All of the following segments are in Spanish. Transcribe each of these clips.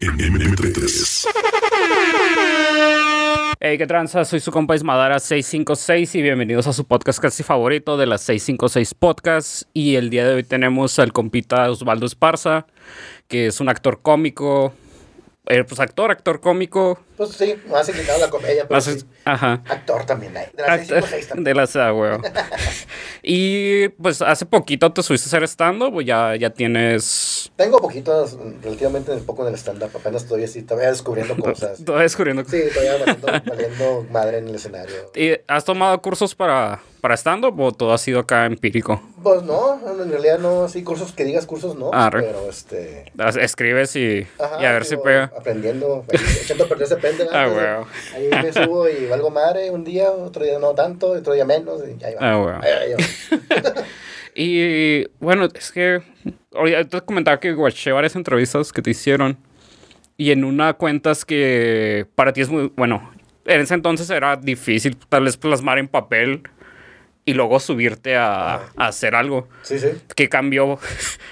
en MP3. Hey, ¿qué tranza? Soy su compa Ismadara 656 y bienvenidos a su podcast casi favorito de las 656 Podcasts. Y el día de hoy tenemos al compita Osvaldo Esparza, que es un actor cómico, eh, pues actor, actor cómico. Pues sí, más inclinado a la comedia, pero sí. Ajá. Actor también hay. De las Actor- seis también. de las ah, huevo. Y pues hace poquito te subiste a hacer stand-up, o ya, ya tienes. Tengo poquitos, relativamente poco en el stand-up. Apenas estoy así, todavía descubriendo cosas. Todavía descubriendo. Sí, todavía valiendo, valiendo madre en el escenario. ¿Y ¿Has tomado cursos para, para stand-up o todo ha sido acá empírico? Pues no, en realidad no, así cursos que digas cursos no. Arre. Pero este. Escribes y, Ajá, y a ver si pega. Aprendiendo, echando a perder ese pende. ¿verdad? Ah, huevo. Ahí me subo y valgo madre un día, otro día no tanto, otro día menos. Y ahí va. Ah. Ahí ahí va. Y bueno, es que te comentaba que guaché varias entrevistas que te hicieron y en una cuentas que para ti es muy, bueno, en ese entonces era difícil tal vez plasmar en papel y luego subirte a, a hacer algo. Sí, sí. que cambió?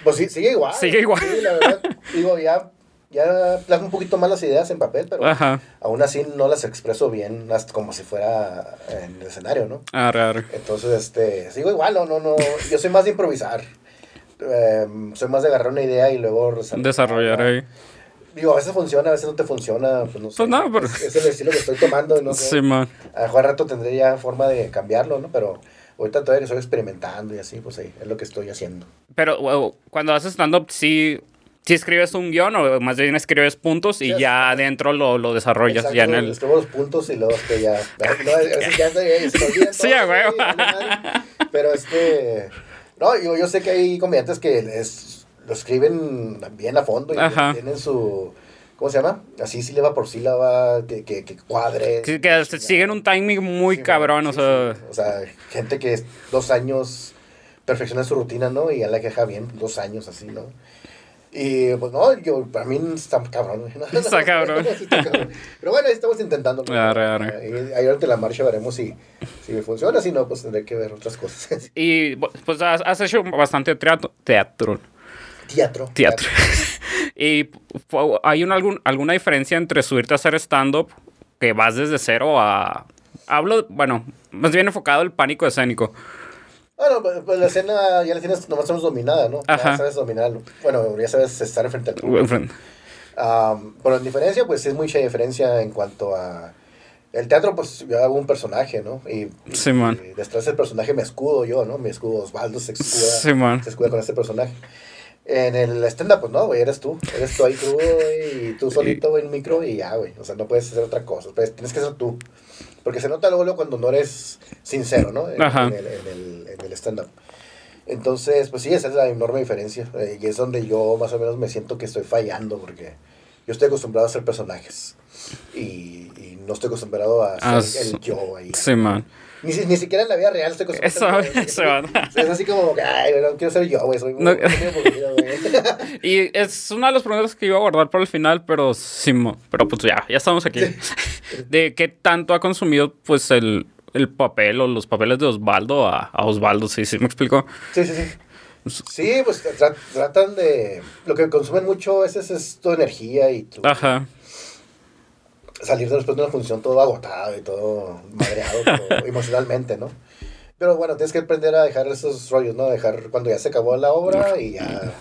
Pues sí, sigue igual. Sigue igual. Sí, la verdad. Digo, ya, ya plasmo un poquito más las ideas en papel, pero Ajá. aún así no las expreso bien, hasta como si fuera en el escenario, ¿no? Arre, arre. Entonces, este, sigo igual, no, no, no. Yo soy más de improvisar. Em, soy más de agarrar una idea y luego. Desarrollar ahí. Digo, a veces funciona, a veces no te funciona, pues no sé. Pues no, pero- es, es el estilo que estoy tomando, no sé. Sí, man. A lo mejor al rato tendré ya forma de cambiarlo, ¿no? Pero ahorita todavía que estoy experimentando y así, pues ahí, es lo que estoy haciendo. Pero bueno, cuando haces stand-up, sí, sí escribes un guion o más bien escribes puntos y Sí, ya adentro lo, lo desarrollas. Exacto, ya en el... escribo los puntos y luego este ya. No, a veces ya se, se me olvidan Sí, todos, a huevo. y vale madre. Pero este. No, yo, yo sé que hay comediantes que es, lo escriben bien a fondo y Ajá. tienen su. ¿Cómo se llama? Así sílaba por sílaba, que, que, que cuadre. Que, siguen un timing muy Sí, cabrón, o sea... sí. O sea, gente que es dos años perfecciona su rutina, ¿no? Y ya la queja bien, dos años así, ¿no? Y pues no, yo, para mí está cabrón. No, Está no, cabrón. sí está cabrón. Pero bueno, ahí estamos intentando. Arre, arre. Ahí, en la marcha veremos si, si funciona, si no, pues tendré que ver otras cosas. Y pues has hecho bastante teatro. Teatro. Teatro. Teatro. y hay una, algún, alguna diferencia entre subirte a hacer stand-up, que vas desde cero a... Hablo, bueno, más bien enfocado el pánico escénico. Bueno, pues, pues la escena ya la tienes nomás menos dominada, ¿no? Ajá. Ya sabes dominarlo. Bueno, ya sabes estar frente al público. Bueno, en diferencia, pues sí es mucha diferencia en cuanto a... El teatro, pues yo hago un personaje, ¿no? Y, Sí, man. y detrás del personaje me escudo yo, ¿no? Me escudo Osvaldo, se escuda, Sí, man. se escuda con este personaje. En el stand-up, pues no, güey, eres tú. Eres tú ahí crudo, güey, y tú solito, güey, en micro y ya, güey. O sea, no puedes hacer otra cosa. Pues, tienes que ser tú. Porque se nota luego, cuando no eres sincero, ¿no? En, Ajá. en el, en el, en el stand-up. Entonces, pues sí, esa es la enorme diferencia. eh, y es donde yo más o menos me siento que estoy fallando, porque yo estoy acostumbrado a hacer personajes. Y, y no estoy acostumbrado a ser el yo ahí. Sí, man. Ni, si- ni siquiera en la vida real estoy acostumbrado. Eso-. Es así como, que, ay, güey, no quiero ser yo, güey. Soy muy, No. muy aburrido, güey. Y es una de las preguntas que iba a guardar para el final, pero sí, pero pues ya, ya estamos aquí. De qué tanto ha consumido pues el, el papel o los papeles de Osvaldo a, a Osvaldo, sí, sí, me explico. Sí, sí, sí. Sí, pues tra- tratan de... Lo que consumen mucho es, es, es tu energía y tu... Ajá. Salir después de una función todo agotado y todo madreado pero emocionalmente, ¿no? Pero bueno, tienes que aprender a dejar esos rollos, ¿no? Dejar cuando ya se acabó la obra y ya...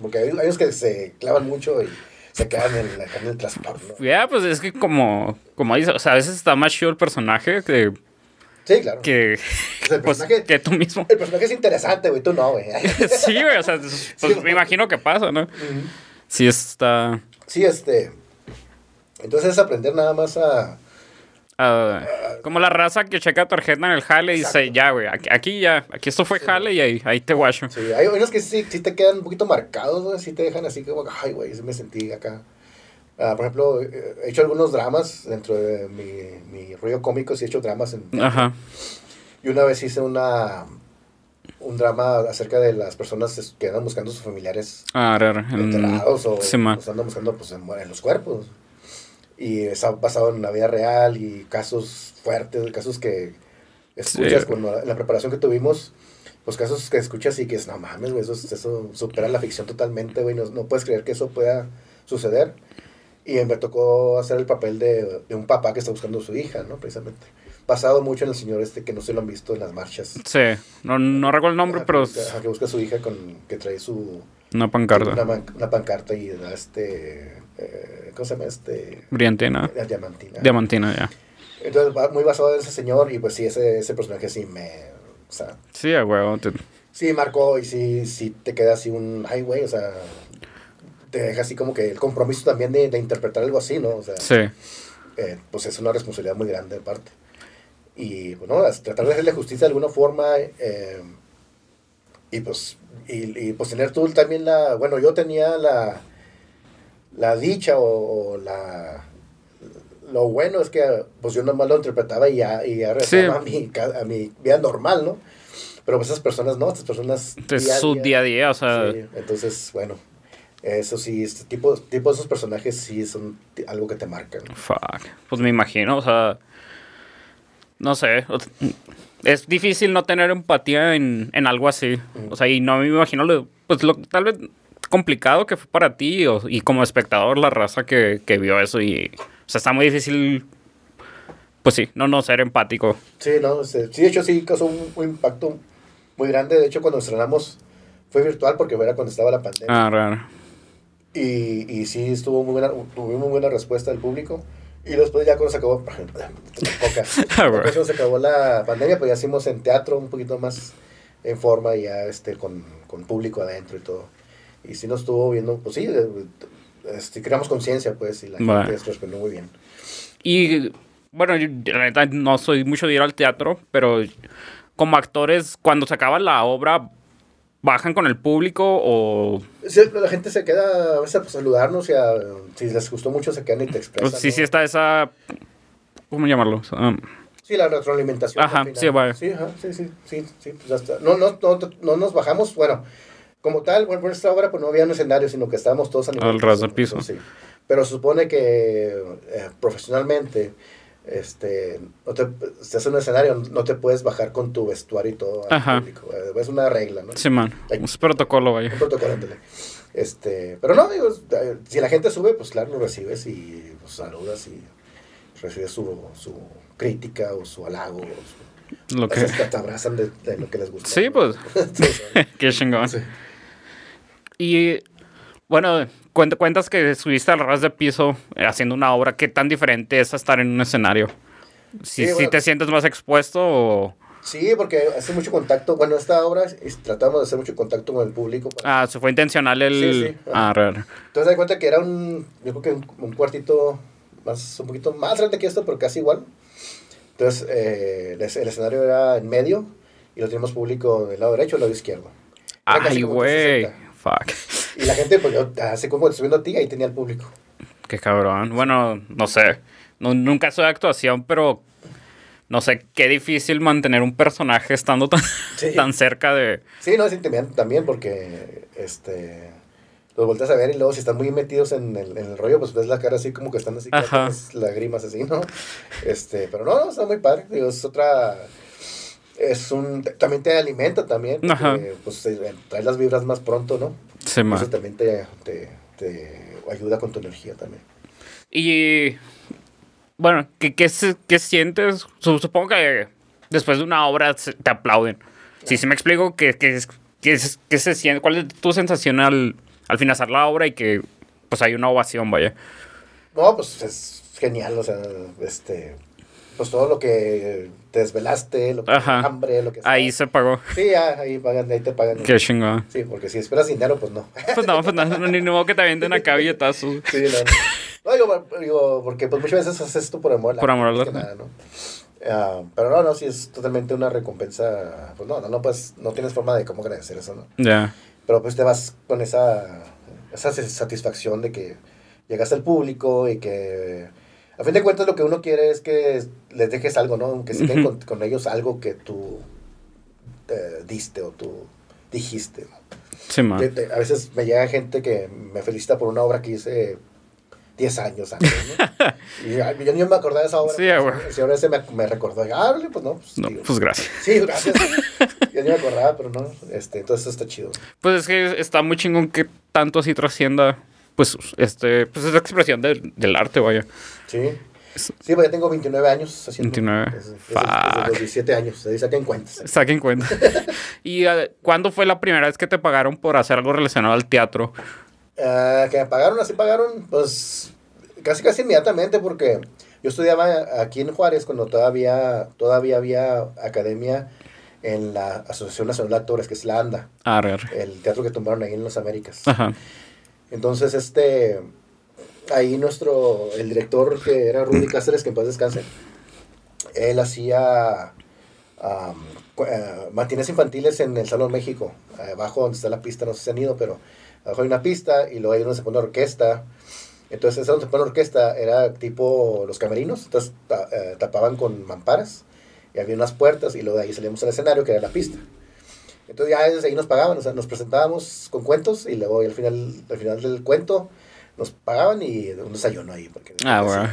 Porque hay, hay unos que se clavan mucho y se quedan en, la- en el transporte, ¿no? Ya, pues es que como, como dices, o sea, a veces está más chido el personaje que, Sí, claro. que, el pues, que tú mismo. El personaje es interesante, güey, tú no, güey. Sí, güey, o sea, pues, Sí, me imagino que pasa, ¿no? Sí está... Sí, este... Entonces es aprender nada más a... ah, como la raza que checa tarjeta en el jale y dice, Exacto. ya, güey, aquí, aquí ya, aquí esto fue jale y ahí, ahí te guacho. Sí, hay unos que sí, sí te quedan un poquito marcados, güey, sí te dejan así como, ay, güey, sí me sentí acá. Ah, por ejemplo, eh, he hecho algunos dramas dentro de mi, mi rollo cómico, sí he hecho dramas. En, Ajá. y una vez hice una un drama acerca de las personas que andan buscando a sus familiares Ah, ra, ra, en- enterrados o sí, andan buscando pues, en, en los cuerpos. Y está basado en la vida real y casos fuertes, casos que escuchas Sí. cuando en la preparación que tuvimos, pues casos que escuchas y que es, no mames, güey, eso, eso supera la ficción totalmente, güey, no, no puedes creer que eso pueda suceder. Y me tocó hacer el papel de, de un papá que está buscando a su hija, ¿no? Precisamente. Basado mucho en el señor este que no se lo han visto en las marchas. Sí, no, no recuerdo el nombre, Ajá, pero ajá, que busca a su hija con que trae su una pancarta. Una, una pancarta y da este eh, ¿cómo se llama este? Brillantina. La diamantina. Diamantina, ya. Entonces va muy basado en ese señor y pues sí ese, ese personaje sí me o sea, Sí, a huevo. te- sí marcó y sí sí te queda así un ay güey, o sea, te deja así como que el compromiso también de, de interpretar algo así, ¿no? O sea, Sí. eh, pues es una responsabilidad muy grande de parte. Y bueno, es tratar de hacerle justicia de alguna forma eh, y pues y, y, pues tener tú también la, bueno, yo tenía la la dicha o, o la lo bueno es que pues yo nomás lo interpretaba y ya, y ya regresaba a, mi, a mi vida normal, ¿no? Pero pues esas personas no, estas personas... Es día su día- a día, o sea. Sí, entonces, bueno, eso sí, este tipo, tipo de esos personajes sí son algo que te marcan. Fuck. Pues me imagino, o sea. No sé. Es difícil no tener empatía en, en algo así. O sea, y no me imagino lo, pues lo, tal vez complicado que fue para ti o- y como espectador la raza que, que vio eso y o sea está muy difícil pues sí no no ser empático Sí, no, sí, de hecho sí causó un, un impacto muy grande. De hecho, cuando estrenamos fue virtual porque era cuando estaba la pandemia. ah raro Y, y sí estuvo muy buena, tuvimos muy buena respuesta del público. Y después ya cuando se acabó, poca, Ah, bueno. después cuando se acabó la pandemia, pues ya hicimos en teatro un poquito más en forma, y ya este, con, con público adentro y todo. Y sí nos estuvo viendo, pues sí, eh, este, creamos conciencia, pues, y la Va. gente respondió muy bien. y bueno yo la neta no soy mucho de ir al teatro pero como actores cuando se acaba la obra bajan con el público o Sí, la gente se queda a veces a saludarnos y a- si les gustó mucho se quedan y te expresan. pues, sí ¿no? sí está esa cómo llamarlo Um, Sí, la retroalimentación. Ajá, sí, vaya. Sí, ajá, sí, sí, sí, sí, pues ya está. No, no, no, no nos bajamos, bueno, como tal, bueno, por esta obra pues no había un escenario, sino que estábamos todos a nivel Al ras del piso. Sí. Pero se supone que eh, profesionalmente, este, no te, si haces un escenario, no te puedes bajar con tu vestuario y todo al Ajá. público. eh, Es una regla, ¿no? sí man es protocolo vaya Un protocolo, ándale. Este, pero no, digo, eh, si la gente sube, pues claro, lo recibes y pues, saludas y recibes su, su crítica o su halago. O su, lo que hasta te abrazan de, de lo que les gusta. Sí, pues. Sí, qué chingón Sí. Y bueno, cuentas que subiste al ras de piso eh, haciendo una obra. ¿Qué tan diferente es estar en un escenario? Si, Sí, si te sientes más expuesto o... Sí, porque hace mucho contacto. Bueno, esta obra es- tratamos de hacer mucho contacto con el público. para- Ah, se fue intencional el... Sí, sí. Ah, raro. Entonces, da cuenta que era un, yo creo que un, un cuartito más, un poquito más grande que esto, pero casi igual. Entonces, eh, el, el escenario era en medio y lo teníamos público del lado derecho y del lado izquierdo. Era Ay, güey. 360. Fuck. Y la gente, pues yo, así como viendo a ti, ahí tenía el público. Qué cabrón. Bueno, no sé. No, nunca soy de actuación, pero... No sé, qué difícil mantener un personaje estando tan, Sí. tan cerca de... Sí, no, es intimidante también porque, este, los volteas a ver y luego si están muy metidos en el, en el rollo, pues ves la cara así como que están así, las lágrimas así, ¿no? Este, pero no, no, está muy padre, digo, es otra, es un, también te alimenta también, porque, Ajá. pues eh, trae las vibras más pronto, ¿no? Ma- Eso también te, te, te ayuda con tu energía también. Y bueno, ¿qué, qué, qué sientes? Su- Supongo que después de una obra te aplauden. Si sí, me explico que, que, que, que se siente, ¿cuál es tu sensación al, al finalizar la obra y que pues hay una ovación, vaya? No, pues es genial, o sea, este, pues todo lo que te desvelaste, lo que hambre, lo que Ahí se pagó. Sí, ya, ahí pagan, ahí te pagan. Qué chingón. Sí, porque si esperas dinero, pues no. Pues no, pues no, ni modo que te avienten acá billetazos. Sí, no. No, digo, digo, porque pues muchas veces haces esto por amor. Por amor al arte. nada, ¿no? Ah, pero no, no, sí es totalmente una recompensa. Pues no, no, no, pues no tienes forma de cómo agradecer eso, ¿no? Ya. Pero pues te vas con esa, esa satisfacción de que llegaste al público y que a fin de cuentas lo que uno quiere es que les dejes algo, ¿no? Que se queden con, con ellos algo que tú eh, diste o tú dijiste, ¿no? Sí, man. Te- a veces me llega gente que me felicita por una obra que hice 10 años antes, ¿no? y yo ni me acordaba de esa obra. Sí, güey. El señor ese me, me recordó, y, ah, pues no, pues, No, digo, pues gracias. Sí, gracias. yo ni me acordaba, pero no, este, entonces está chido. Pues es que está muy chingón que tanto así trascienda pues, este, pues es la expresión del, del arte, vaya. Sí. Sí, ya tengo 29 años haciendo. 29. Desde, desde- desde los Fuck. 17 años, saquen cuentas. Saquen cuenta. ¿Y eh, cuándo fue la primera vez que te pagaron por hacer algo relacionado al teatro? Ah, que me pagaron, así pagaron, pues casi casi inmediatamente porque yo estudiaba aquí en Juárez cuando todavía, todavía había academia en la Asociación Nacional de Actores, que es la ANDA, Arre, arre. el teatro que tumbaron ahí en las Américas. Ajá. Entonces, este, ahí nuestro, el director que era Rudy Cáceres, que en paz descanse, él hacía eh, matines infantiles en el Salón México, abajo donde está la pista, no sé si han ido, pero abajo hay una pista y luego ahí donde se pone orquesta. Entonces, ese donde se orquesta era tipo los camerinos, entonces ta- eh, tapaban con mamparas y había unas puertas y luego de ahí salíamos al escenario que era la pista. Entonces ya desde ahí nos pagaban, o sea, nos presentábamos con cuentos y luego al final, al final del cuento nos pagaban y un desayuno ahí. Porque, Ah, bueno.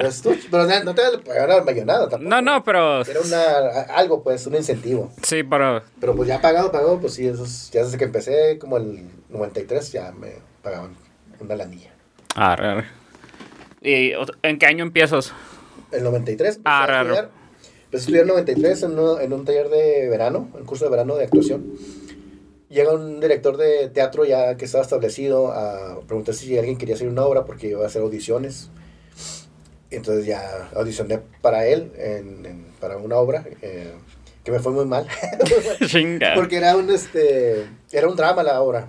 Pues, tú- pero no no te pagaban millonada tampoco. No, no, pero... Era una, algo, pues, un incentivo. Sí, pero... Pero pues ya pagado, pagado, pues sí, esos, ya desde que empecé, como el 93, ya me pagaban una lanilla. Arre, arre. ¿Y en qué año empiezas? El 93 empecé Ah, raro. Empecé a estudiar en 93 en, uno- en un taller de verano, un curso de verano de actuación. Llega un director de teatro ya que estaba establecido a preguntar si alguien quería hacer una obra porque iba a hacer audiciones. Entonces ya audicioné para él, en, en- para una obra, eh, que me fue muy mal. Porque era un, este, era un drama la obra.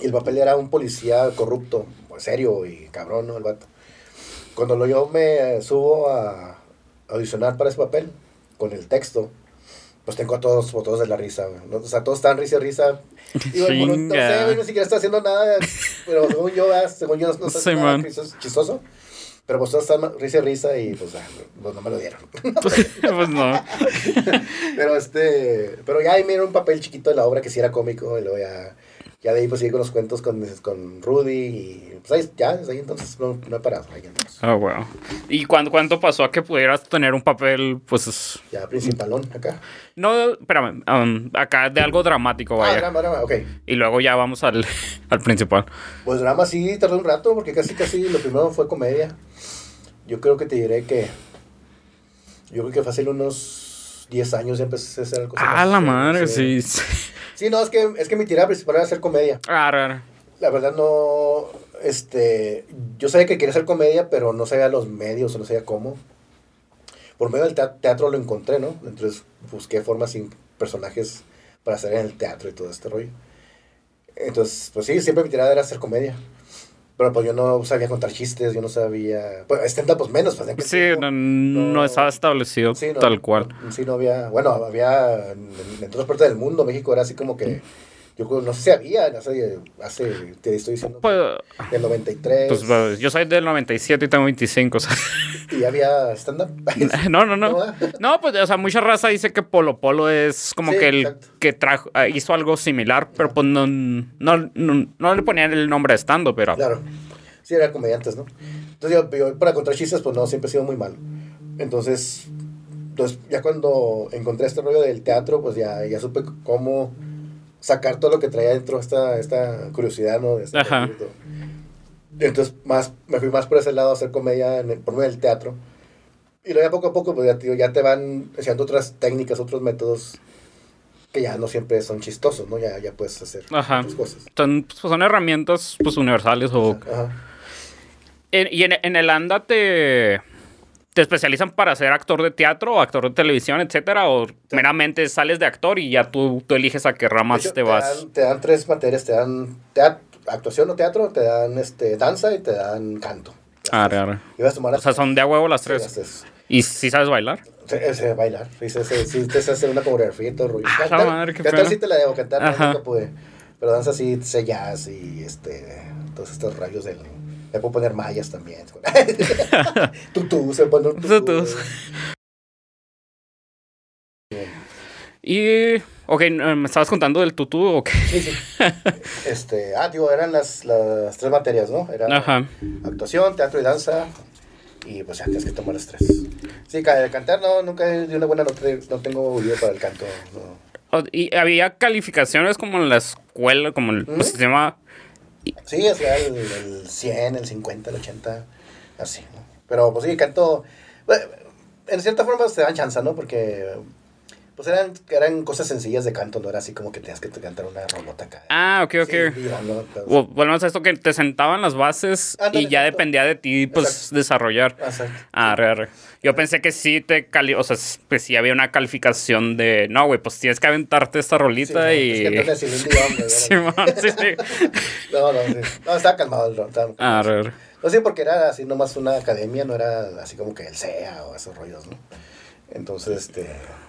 Y el papel era un policía corrupto, serio y cabrón, ¿no? El vato. Cuando lo, yo me subo a audicionar para ese papel, con el texto, pues tengo a todos botados de la risa, güey, ¿no? O sea, todos están risa y risa. Y bueno, no, no sé, güey, ni siquiera está haciendo nada, pero según yo, ah, según yo, no está Sí, haciendo nada chistoso- chistoso. Pero pues todos están risa y risa y pues, ah, pues no me lo dieron. pues no. Pero este, pero ya ahí me dieron un papel chiquito de la obra que sí era cómico y luego ya, ya de ahí pues seguí con los cuentos con, con Rudy y pues ahí, ya desde ahí entonces no, no he parado, ahí andamos. Ah, wow. ¿Y cuándo, cuánto pasó a que pudieras tener un papel, pues... Ya principalón acá. No, espérame, um, acá de algo dramático, Ah, vaya. drama, drama, ok. Y luego ya vamos al, al principal. Pues drama sí tardó un rato porque casi casi lo primero fue comedia. Yo creo que te diré que yo creo que fácil unos 10 años ya empecé a hacer algo. Ah, la madre, sí. sí. Sí, no, es que, es que mi tirada principal era hacer comedia. Ah, raro. La verdad no, este, yo sabía que quería hacer comedia, pero no sabía los medios, no sabía cómo. Por medio del tea- teatro lo encontré, ¿no? Entonces busqué formas y personajes para hacer en el teatro y todo este rollo. Entonces, pues sí, siempre mi tirada era hacer comedia. Pero pues yo no sabía contar chistes, yo no sabía... Pues stand pues menos. Pues, Sí, no, no no- estaba establecido Sí, no, tal cual. Sí, no había... Bueno, había en, en todas partes del mundo. México era así como que... Yo creo- no sé si había, no sé, hace... Te estoy diciendo... Pues, del 93. pues, pues, yo soy del 97 y tengo 25, o sea. y había stand-up. No, no, no. No. No, pues, o sea, mucha raza dice que Polo Polo es como Sí, que el exacto. que trajo, ah, hizo algo similar, pero pues no, no, no, no le ponían el nombre de estando, pero. claro. Sí, eran comediantes, ¿no? Entonces yo, yo para contar chistes, pues no, siempre he sido muy malo. Entonces, entonces, ya cuando encontré este rollo del teatro, pues ya, ya supe cómo sacar todo lo que traía dentro esta, esta curiosidad, ¿no? De este Ajá. Entonces, más, me fui más por ese lado a hacer comedia en el- por medio del teatro. Y luego ya poco a poco, pues ya, te digo, ya te van enseñando otras técnicas, otros métodos que ya no siempre son chistosos, ¿no? Ya, ya puedes hacer Ajá. otras cosas. Son, pues, son herramientas pues, universales o Ajá. En- y en, en el ANDA te, te especializan para ser actor de teatro o actor de televisión, etcétera, o meramente sales de actor y ya tú, tú eliges a qué ramas hecho, te vas. Dan, te dan tres materias, te dan teat- actuación o teatro, te dan este, danza y te dan canto. Arre, arre. Y vas a tomar O sea, son de a huevo las sí, tres. las tres. ¿Y si sabes bailar? Sí, bailar, sí, sé, sé, sí, te sé hacer una coreografía y todo rollo. Ah, Cantar, madre, qué cantar sí te la debo, cantar Ajá. nunca pude. Pero danza sí sé jazz y este, todos estos rayos del... Me puedo poner mallas también. tutú, se pone un tutú. Tutús. Y, ok, eh, me estabas contando del tutú, ok. Sí, sí. Este, ah, digo, eran las, las tres materias, ¿no? Era Ajá. actuación, teatro y danza. Y pues ya tienes que tomar las tres. Sí, ca- cantar no, nunca di una buena nota, no tengo oído para el canto. No. Y había calificaciones como en la escuela, como el Ujú. sistema. Sí, o sea, el, el 100, el 50, el 80, así, ¿no? Pero pues sí, canto. bueno, En cierta forma te dan chance, ¿no? Porque pues eran, eran cosas sencillas de canto, no era así como que tenías que cantar una rolota acá. Ah, ok, ok. Sí, ¿no? Pero- O- Volvemos a esto que te sentaban las bases y ya exacto. dependía de ti, pues, Exacto. desarrollar. Exacto. Ah, arre, arre. Yo pensé que sí te cali o sea, pues sí había una calificación de, no, güey, pues tienes que aventarte esta Sí, rolita no, y... es que Simón, sí, sí. No, no, sí. No, estaba calmado el ron. estaba calmado. Ah, arre, arre. No sé, porque era así nomás una academia, no era así como que el SEA o esos rollos, ¿no? Entonces, este,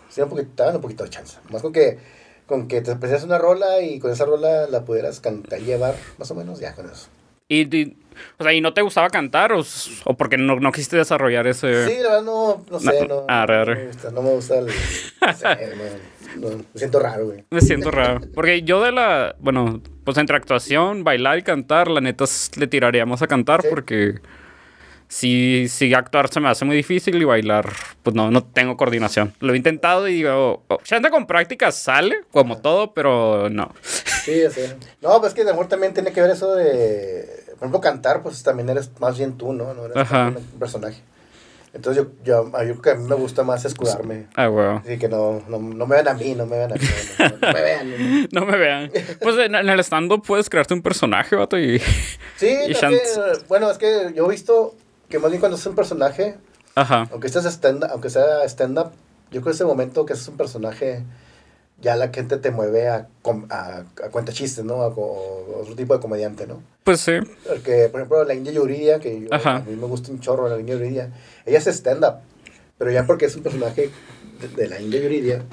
sí, un poquito, un poquito de chance. Más con que, con que te aprecias una rola y con esa rola la pudieras cantar, llevar, más o menos, ya con eso. Y, y- o sea, ¿y no te gustaba cantar o, o porque no, no quisiste desarrollar ese...? Sí, la verdad no, no sé, no, No, arre, no, arre. me gusta, no me gusta el, no sé, no, no, me siento raro, güey. Me siento raro. Porque yo de la... Bueno, pues entre actuación, bailar y cantar, la neta le tiraría más a cantar Sí. porque... Sí, sí, actuar se me hace muy difícil y bailar, pues no, no tengo coordinación. Lo he intentado y digo, oh, chance con práctica sale, como todo, pero no. Sí, sí. No, pues que de amor también tiene que ver eso de, por ejemplo, cantar, pues también eres más bien tú, ¿no? No eres Ajá. un personaje. Entonces yo, yo, yo creo que a mí me gusta más escudarme. Ah, huevo. Así que no, no, no me vean a mí, no me vean a mí, no, no- no me vean. No me vean. Pues en, en el stand-up puedes crearte un personaje, vato, y... Sí, Y es que, bueno, es que yo he visto que más bien cuando es un personaje, Ajá. aunque, estés stand aunque sea stand-up, yo creo que ese momento que es un personaje, ya la gente te mueve a, a, a cuenta chistes, ¿no? A, otro tipo de comediante, ¿no? Pues sí. Porque, por ejemplo, la India Yuridia, que yo- a mí me gusta un chorro la India Yuridia, ella es stand-up, pero ya porque es un personaje de, de la India Yuridia,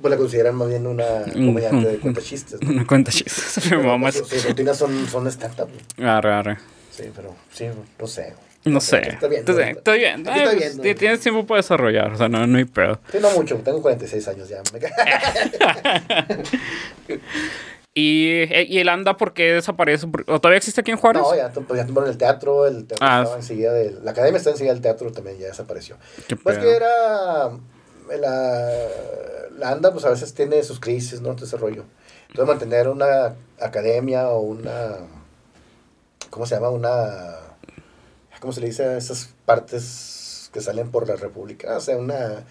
pues la consideran más bien una comediante de cuenta chistes, ¿no? Una cuenta chistes. Sus rutinas son, son stand-up. ¿no? Arre, arre. Sí, pero sí, no sé. No sé. Está bien. Estoy, estoy bien. Aquí estoy Ay, bien, pues. Tienes tiempo para desarrollar, o sea, no, no hay pedo. Sí, no mucho, tengo 46 años ya. Y, eh, y el anda, ¿por qué desaparece? ¿O todavía existe aquí en Juárez? no, ya, pues, ya tumbaron el teatro, el teatro Ah. estaba enseguida de... La academia está enseguida del teatro, también ya desapareció. Qué Pues pedo. que era... La, la ANDA, pues a veces tiene sus crisis, ¿no? Todo ese rollo. Entonces mantener una academia o una... ¿Cómo se llama? Una... ¿Cómo se le dice a esas partes que salen por la República? O sea, una...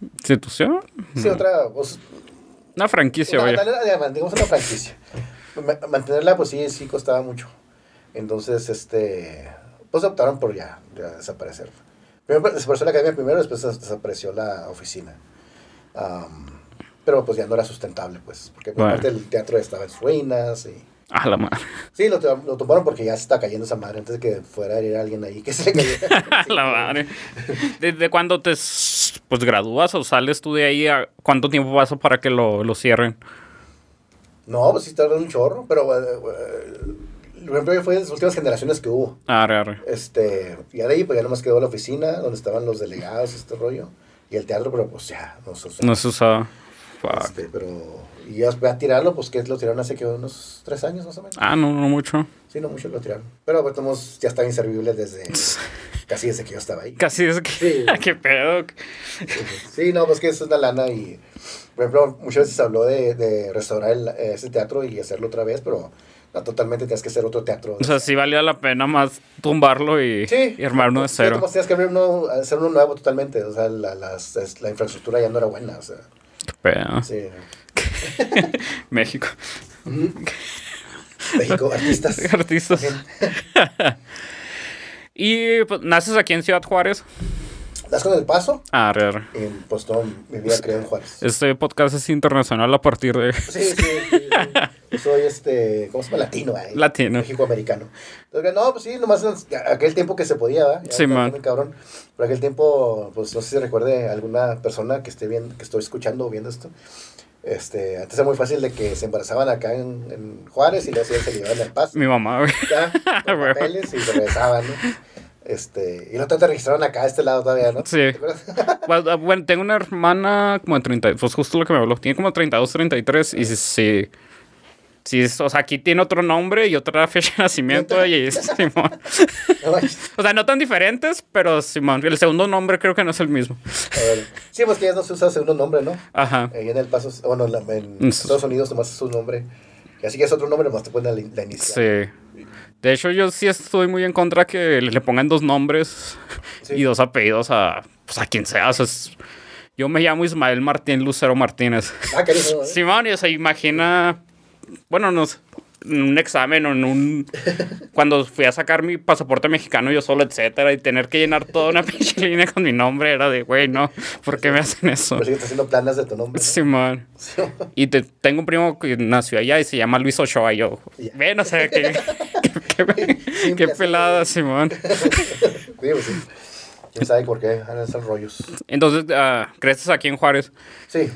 ¿Institución? Sí, otra... pues, Una franquicia, Una, vaya. mantenerla, digamos, una franquicia. Ma- Mantenerla, pues sí, sí costaba mucho. Entonces, este, pues optaron por ya, ya desaparecer. Primero desapareció la academia primero, después des- desapareció la oficina. Pero pues ya no era sustentable, pues, porque por Bueno. parte del teatro estaba en ruinas y... A la madre. Sí, lo, lo tomaron porque ya se está cayendo esa madre, antes de que fuera a ir alguien ahí que se le cayera. A la madre. ¿Desde cuándo te pues, gradúas o sales tú de ahí? ¿A ¿Cuánto tiempo pasa para que lo, lo cierren? No, pues sí tardó un chorro, pero... eh, eh, por ejemplo, fue de las últimas generaciones que hubo. Arre, arre. Este, ya de ahí, pues ya nomás quedó la oficina donde estaban los delegados y este rollo. Y el teatro, pero pues ya, no se usó. No se usaba. Este, pero, y ya voy a tirarlo, pues que lo tiraron hace que unos tres años más o menos. Ah, no, no mucho. Sí, no mucho lo tiraron. Pero pues tomos, ya estaba inservible desde, casi desde que yo estaba ahí. Casi es que... Sí. ¿Qué pedo? Sí, no, pues que eso es una lana y, por ejemplo, muchas veces se habló de, de restaurar el- ese teatro y hacerlo otra vez, pero no, totalmente tienes que hacer otro teatro. O sea, sí valía la pena más tumbarlo y, Sí. y armar uno de Sí, cero. nomás tienes que abrir uno, hacer uno nuevo totalmente. O sea, la, las- la infraestructura ya no era buena. O sea, Qué pedo. sí. México. México, artistas. Artistas. y pues, naces aquí en Ciudad Juárez. Das con el paso arre. y pues toda mi vida creo en Juárez. Este podcast es internacional a partir de Sí, sí, sí, sí. Yo soy este, ¿cómo se llama? Latino, eh. Latino. México-americano. Entonces, no, pues sí, nomás en aquel tiempo que se podía, ¿verdad? Ya Sí, man. muy cabrón. Por aquel tiempo, pues no sé si recuerde alguna persona que esté viendo, que estoy escuchando o viendo esto. Este, antes era muy fácil de que se embarazaban acá en, en Juárez y luego se llevaban al paso. mi mamá, güey. ya, con Huevo. papeles y se regresaban, ¿no? Este, y no te registraron acá a este lado todavía, ¿no? Sí. Ah, bueno, tengo una hermana como de 30, pues justo lo que me habló. Tiene como 32, 33 y sí, sí. Sí, es- o sea, aquí tiene otro nombre y otra fecha de nacimiento y es Simón. O sea, no tan diferentes, pero Simón. El segundo nombre creo que no es el mismo. Sí, pues que ya no se usa segundo nombre, ¿no? Ajá. Ahí en el paso, bueno, en Mm. Estados Unidos nomás es un nombre. Así que es otro nombre, nomás te ponen la, la inicial. Sí. De hecho, yo sí estoy muy en contra que le pongan dos nombres Sí. y dos apellidos a, pues, a quien sea. O sea, es- yo me llamo Ismael Martín Lucero Martínez. Ah, cariño. ¿eh? Simón, y, o sea, imagina, bueno, no sé, en un examen o en un... Cuando fui a sacar mi pasaporte mexicano yo solo, etcétera, y tener que llenar toda una pinche línea con mi nombre, era de, güey, no, ¿por qué me hacen eso? Pero sigues haciendo planas de tu nombre. ¿no? Simón. Sí. Y te- tengo un primo que nació allá y se llama Luis Ochoa. Y yo, Ya. ven, o sea, qué así, pelada. Simón. Digo, sí. ¿Quién sabe por qué? Esos rollos. Entonces, ah, ¿creces aquí en Juárez? Sí.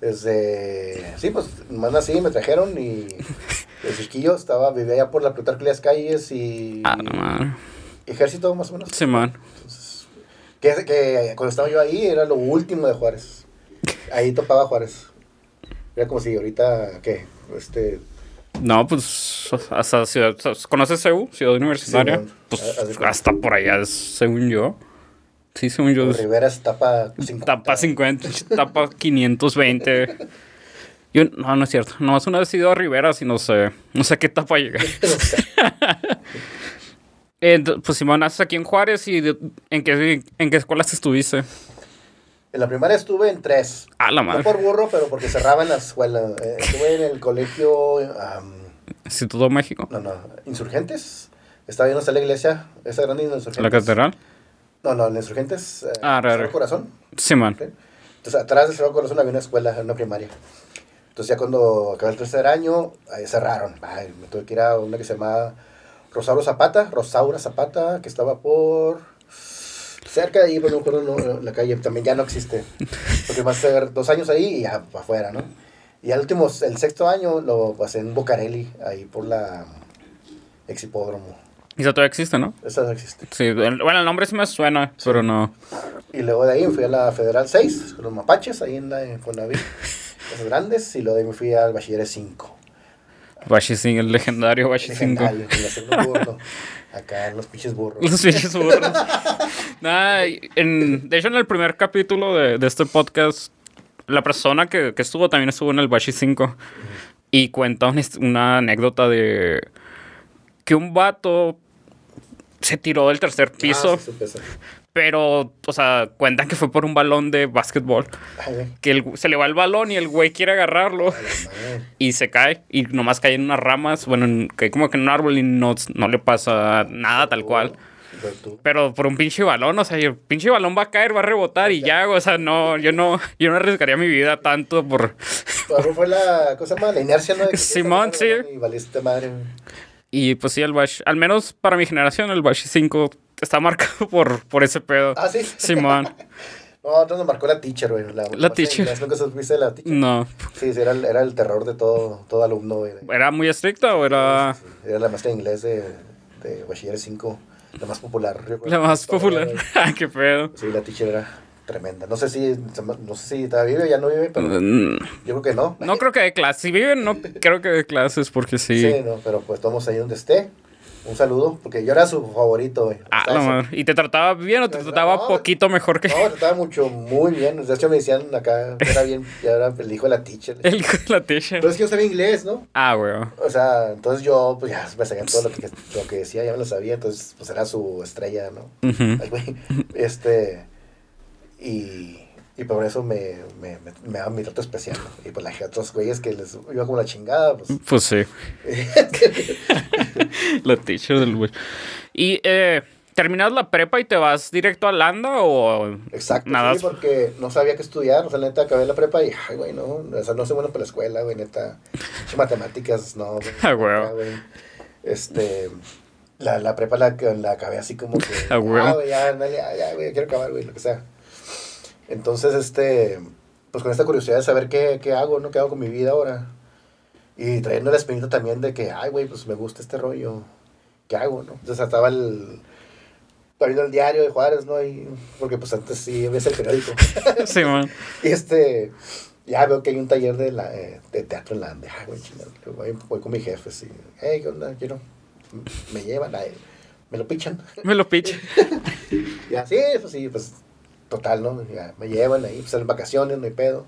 Desde. Sí, pues, más así, me trajeron y. Desde chiquillo estaba, vivía allá por la Plutarco Elías Calles y. Ah, no. Ejército, más o menos. Simón. Que, que cuando estaba yo ahí era lo último de Juárez. Ahí topaba Juárez. Era como si ahorita, ¿qué? Este. No, pues, hasta ciudad, ¿conoces CEU? Ciudad Universitaria. Pues, cuenta. hasta por allá, según yo. Sí, según yo. Rivera es tapa 50. Tapa 50, tapa 520. Yo, no, no es cierto. No, es una vez he ido a Rivera y no sé, no sé a qué. No sé. Ent- pues Simón, naces aquí en Juárez y de- ¿en qué, en qué escuelas estuviste? En la primaria estuve en tres. Ah, la No madre. por burro, pero porque cerraban la escuela. Eh, estuve en el colegio. am, Instituto México. no, no, Insurgentes. Estaba viendo hasta la iglesia. Esa grande de Insurgentes. La catedral. No, no, en Insurgentes. eh, Ah, raro. Corazón. ¿sí? Entonces, atrás del Sagrado Corazón había una escuela, una primaria. Entonces, ya cuando acabé el tercer año, ahí cerraron. Ay, me tuve que ir a una que se llamaba Rosauro Zapata, Rosaura Zapata, que estaba por. Cerca de ahí, pero no me acuerdo no, la calle, también ya no existe. Porque vas a ser dos años ahí y ya para afuera, ¿no? Y al último, el sexto año, lo pasé en Bocarelli, ahí por la Exhipódromo. Y eso todavía existe, ¿no? Esa no existe. Sí, el- bueno, el nombre sí me suena, pero no. Y luego de ahí me fui a la Federal 6, con los mapaches, ahí en la Infonavit, esos grandes, y luego de ahí me fui al Bachilleres 5. Bashi 5, el legendario Bashi 5. Legendario, con la segunda burro. Acá en los pinches burros. Los pinches burros. Nada, en, de hecho, en el primer capítulo de, de este podcast, la persona que, que estuvo también estuvo en el Bashi 5 y cuenta una, una anécdota de que un vato se tiró del tercer piso, Ah, sí, eso. pero, o sea, cuentan que fue por un balón de básquetbol. Ay, güey. Que el- se le va el balón y el güey quiere agarrarlo y se cae y nomás cae en unas ramas, bueno, en- cae como que en un árbol y no, no le pasa nada tal cual. Pero por un pinche balón, o sea, el pinche balón va a caer, va a rebotar y ya, o sea, no, yo no, yo no arriesgaría mi vida tanto por... Pero fue la cosa más, la inercia, ¿no? Simón, sí. Y valiste madre. Y pues sí, el Bash, al menos para mi generación, el Bash 5 está marcado por, por ese pedo. Ah, sí. Simón, No, entonces nos marcó la teacher, güey. La, La teacher. ¿Nunca supiste de la teacher? no. Sí, sí, era, el- era el terror de todo, todo alumno, güey. ¿Era muy estricta o era Sí, sí, Era la maestra de inglés de, de Bachilleres 5, la más popular. yo creo. la más popular? Ah, qué pedo. Sí, la teacher era tremenda. No sé si, no sé si todavía vive, ya no vive, pero Mm, yo creo que no. No creo que de clases. Si viven, no creo que de clases, porque sí. Sí, no, pero pues estamos ahí donde esté. Un saludo, porque yo era su favorito, güey. Ah, madre. ¿Y te trataba bien o te No, trataba no, poquito mejor que No, me trataba mucho, muy bien. De hecho, me decían acá, era bien, ya era el hijo de la teacher. el hijo de la teacher? Pero es que yo sabía inglés, ¿no? Ah, güey. O sea, entonces yo, pues ya me sabía todo lo que, lo que decía, ya me lo sabía, entonces, pues era su estrella, ¿no? Ujú. Ay, güey. Este. Y. Y por eso me, me, me, me mi trato especial, ¿no? Y pues la otros güeyes que les iba como la chingada, pues. Pues sí. la teacher del güey. ¿Y eh, terminas la prepa y te vas directo a Landa o Exacto, nada? sí, porque no sabía qué estudiar, o sea, neta, acabé la prepa y, ay, güey, no, o sea, no soy bueno para la escuela, güey, neta, matemáticas, no, güey, Ah, güey. Este, la, la prepa la, la acabé así como que, Ah, güey. ah, güey, ya, dale, ya, ya, güey, quiero acabar, güey, lo que sea. Entonces, este, pues con esta curiosidad de saber qué, qué hago, ¿no? ¿Qué hago con mi vida ahora? Y trayendo la espinita también de que, ay, güey, pues me gusta este rollo, ¿qué hago, no? Entonces estaba el, estaba viendo el diario de Juárez, ¿no? Y, porque pues antes sí ves el periódico. Sí, man. y este, ya veo que hay un taller de, la, eh, de teatro en la Ande. Ay, güey, chingado. Voy, voy con mi jefe, sí. Hey, ¿qué onda? Quiero, me llevan, ay, me lo pichan. Me lo pitch. Y así, pues sí, pues total, ¿no? Ya me llevan ahí, pues en vacaciones, no hay pedo.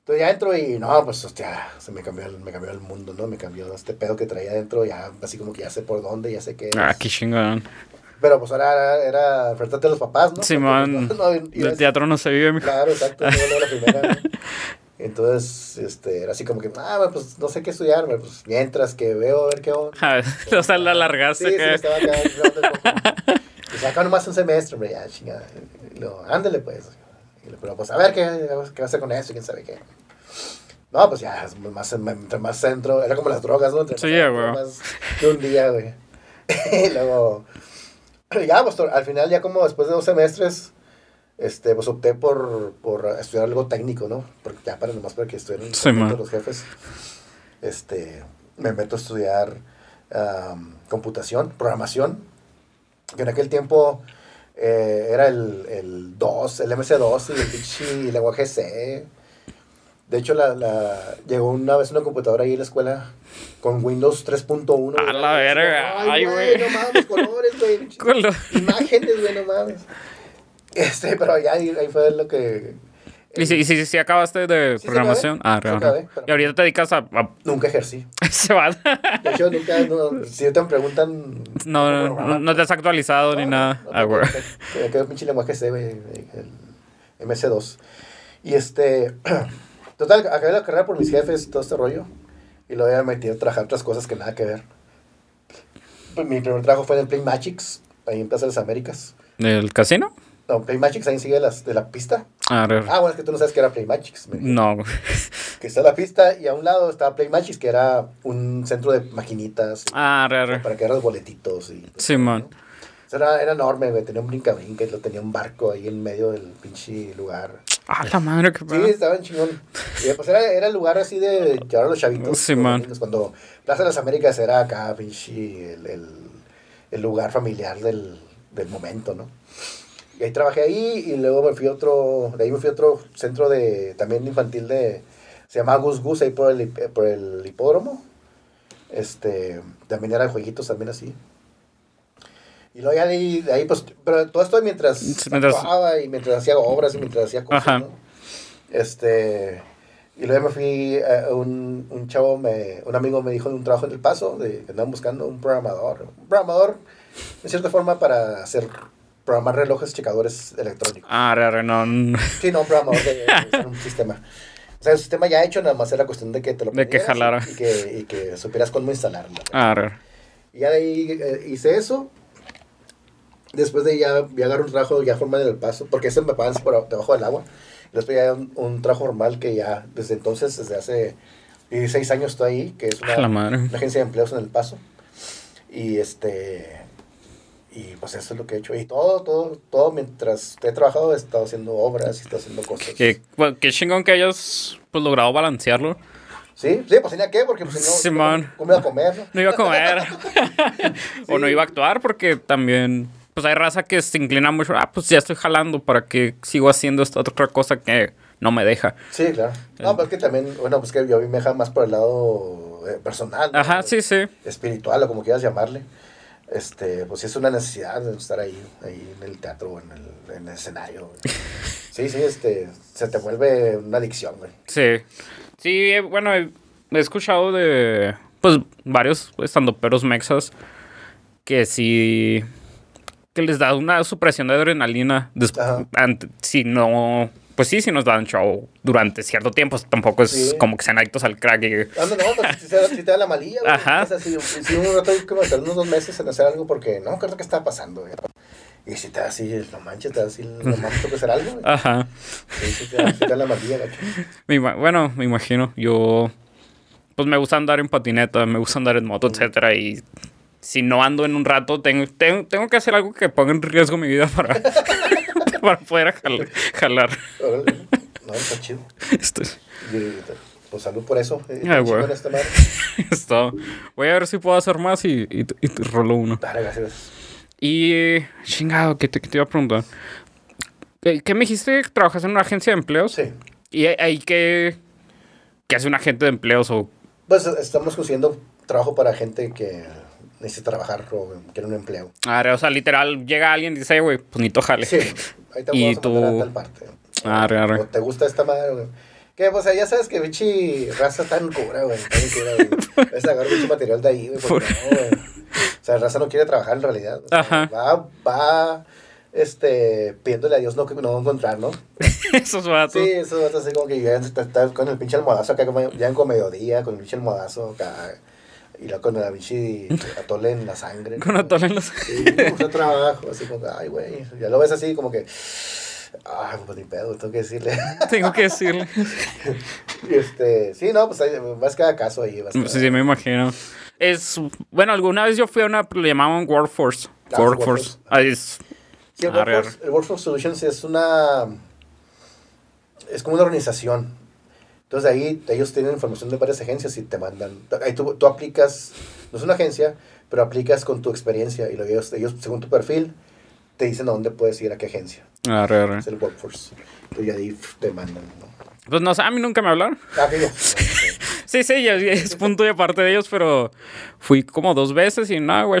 Entonces ya entro y no, pues hostia, se me cambió, el, me cambió el mundo, ¿no? Me cambió este pedo que traía adentro, ya así como que ya sé por dónde, ya sé qué. es. Ah, qué chingón. Pero pues ahora era, era enfrentarte a los papás, ¿no? Simón, Porque, pues, no, no, ibas- teatro no se vive, mijo. Claro, exacto, no, la primera. Entonces, este, era así como que, ah, pues no sé qué estudiar, pues mientras que veo a ver qué onda. O sea, la largaste. Sí, sí, que- me estaba acá. Y saca nomás un semestre, hombre, ya, chingada. Y luego, ándale, pues. Y luego, pero pues, a ver qué, qué va a hacer con eso, quién sabe qué. No, pues ya, más, entre más centro, era como las drogas, ¿no? Entre Sí, más, güey. más de un día, güey. y luego, ya, pues al final, ya como después de dos semestres, este, pues opté por, por estudiar algo técnico, ¿no? Porque ya para nomás para que estuvieran Sí, los jefes. Este, me meto a estudiar am, computación, programación, que en aquel tiempo eh, era el, el 2, el MC2 y el pinche lenguaje C. De hecho, la, la, llegó una vez una computadora ahí en la escuela con Windows 3.1. A la verga, ay, güey. No mames, colores, güey. Imágenes, güey, no mames. Este, pero ya ahí, ahí fue lo que... ¿Y si, si, si acabaste de Sí, programación? acabé. Ah, real. acabé, pero- Y ahorita te dedicas a... a- Nunca ejercí. se va. De hecho, nunca, no, si te preguntan... No, no, ¿cómo no, no te has actualizado ni nada. Ah, güey. me- quedó pinche lenguaje C, el MS2. Y este, total, acabé la carrera por mis jefes y todo este rollo. Y luego ya me metí a trabajar otras cosas que nada que ver. Pues, mi primer trabajo fue en el Play Magics, ahí en Plaza de las Américas. ¿El casino? No, Play Magics ahí sigue las, de la pista. Ah. Ah, bueno, es que tú no sabes que era Play Magics. me- No. Que está la pista y a un lado estaba Play Magics, que era un centro de maquinitas. Ah, real. Para que los boletitos y... Simón. ¿no? O sea, Era, era enorme, güey. Tenía un brinca-brinca y lo tenía un barco ahí en medio del pinche lugar. Ah, la madre, qué Sí, pedo. estaba en chingón. Y pues era, era el lugar así de llevar a los chavitos. Sí, man. Cuando Plaza de las Américas era acá, pinche, el, el, el lugar familiar del, del momento, ¿no? Y ahí trabajé ahí y luego me fui a otro, de ahí me fui a otro centro de, también infantil de, se llama Gus Gus, ahí por el, hip- por el hipódromo. Este, también eran jueguitos también así. Y luego ya de ahí, de ahí, pues, pero todo esto mientras, actuaba y mientras hacía obras y mientras hacía cosas, Ajá. ¿no? Este, y luego me fui, a un, un chavo, me, un amigo me dijo de un trabajo en El Paso, de que andaban buscando un programador. Un programador, de cierta forma, para hacer, programar relojes checadores electrónicos. Ah, real, real, no. Sí, no, un programador de, de un sistema. O sea, el sistema ya hecho, nada más era cuestión de que te lo De que jalara. Y que, y que supieras cómo instalarlo. Ah, real. Y ya de ahí eh, hice eso. Después de ahí ya, ya agarré un trabajo ya formal en el paso, porque ese me pagan por debajo del agua. Después ya un, un trabajo formal que ya desde entonces, desde hace 16 años estoy ahí, que es una, una agencia de empleos en el paso. Y este. Y pues eso es lo que he hecho. Y todo, todo, todo mientras he trabajado he estado haciendo obras y he estado haciendo cosas. Qué, bueno, qué chingón que hayas pues, logrado balancearlo. Sí, sí, pues tenía que, porque pues, si no, Simón. ¿cómo iba a comer? no? No iba a comer. o no iba a actuar porque también... Pues hay raza que se inclina mucho. Ah, pues ya estoy jalando para que sigo haciendo esta otra cosa que no me deja. Sí, claro. No, pero es que también, bueno, pues que yo a mí me deja más por el lado eh, personal. Ajá, sí, sí. Espiritual o como quieras llamarle. Este, pues sí es una necesidad estar ahí, ahí en el teatro o en el, en el escenario. güey. Sí, sí, este, se te vuelve una adicción, güey. Sí. Sí, eh, bueno, he, he escuchado de pues varios estandoperos mexas que sí que les da una supresión de adrenalina después Ajá. si no pues sí, si nos dan show durante cierto tiempo, tampoco es Sí. como que sean adictos al crack y Ah, no, pues si, te- si te da la malilla, güey. Ajá. O sea, si, si un rato que meter unos dos meses en hacer algo porque no, ¿qué es lo que está pasando, güey? Y si te da así, no manches, te da así, no mames, tengo que hacer algo, güey. Ajá. Sí, sí te da, sí te da la malilla, gacho. Bueno, me imagino. Yo, pues me gusta andar en patineta, me gusta andar en moto, etcétera. Y si no ando en un rato, tengo, tengo, tengo que hacer algo que ponga en riesgo mi vida para, para poder jal- jalar. Órale. No, está chido. Esto, Y, pues salud por eso. eh, Ah, está güey. chingón esta madre. esto. Voy a ver si puedo hacer más y, y, rolo uno. Dale, gracias. Y, chingado, ¿qué te, iba a preguntar? ¿Qué, me dijiste? ¿Trabajas en una agencia de empleos? Sí. ¿Y ahí- qué, qué hace un agente de empleos o Pues estamos consiguiendo trabajo para gente que necesita trabajar o quiere un empleo. Ah, o sea, literal, llega alguien y dice, "Eh, güey, pues ni jale. Sí, ahí te Y vamos a mandar tú- a tal parte. Arre, arre. O te gusta esta madre, güey. Que, pues, ya sabes que bichi raza tan cura, güey. Tan cura, güey. Es mucho material de ahí, güey. porque no, güey. O sea, raza no quiere trabajar en realidad. O sea, Ajá. Va, va, este, pidiéndole a Dios no, que no encontrar, ¿no? Esos vatos. Sí, eso es así como que ya está, está con el pinche almohadazo acá, como ya en con mediodía, con el pinche almohadazo acá. Y luego con la pinche atole en la sangre. Con ¿no? atole en los... Sí, mucho trabajo, así como, que, ay, güey. Ya lo ves así como que, ay, pues ni pedo, tengo que decirle. Tengo que decirle. Y este, sí, no, pues ahí, vas cada caso ahí. Vas cada- Sí, sí, me imagino. Es, bueno, alguna vez yo fui a una, le llamaban Workforce. Ah, Workforce. Ahí es, Sí, el Workforce, el Workforce Solutions es una, es como una organización. Entonces ahí ellos tienen información de varias agencias y te mandan, ahí tú, tú aplicas, no es una agencia, pero aplicas con tu experiencia y luego ellos, ellos, según tu perfil, te dicen a dónde puedes ir, a qué agencia. Arre, arre. Es el Workforce. Entonces ahí te mandan, ¿no? Pues no sé, a mí nunca me hablaron. Ah, yo. Sí, sí, es punto y aparte de ellos, pero fui como dos veces y nada, güey.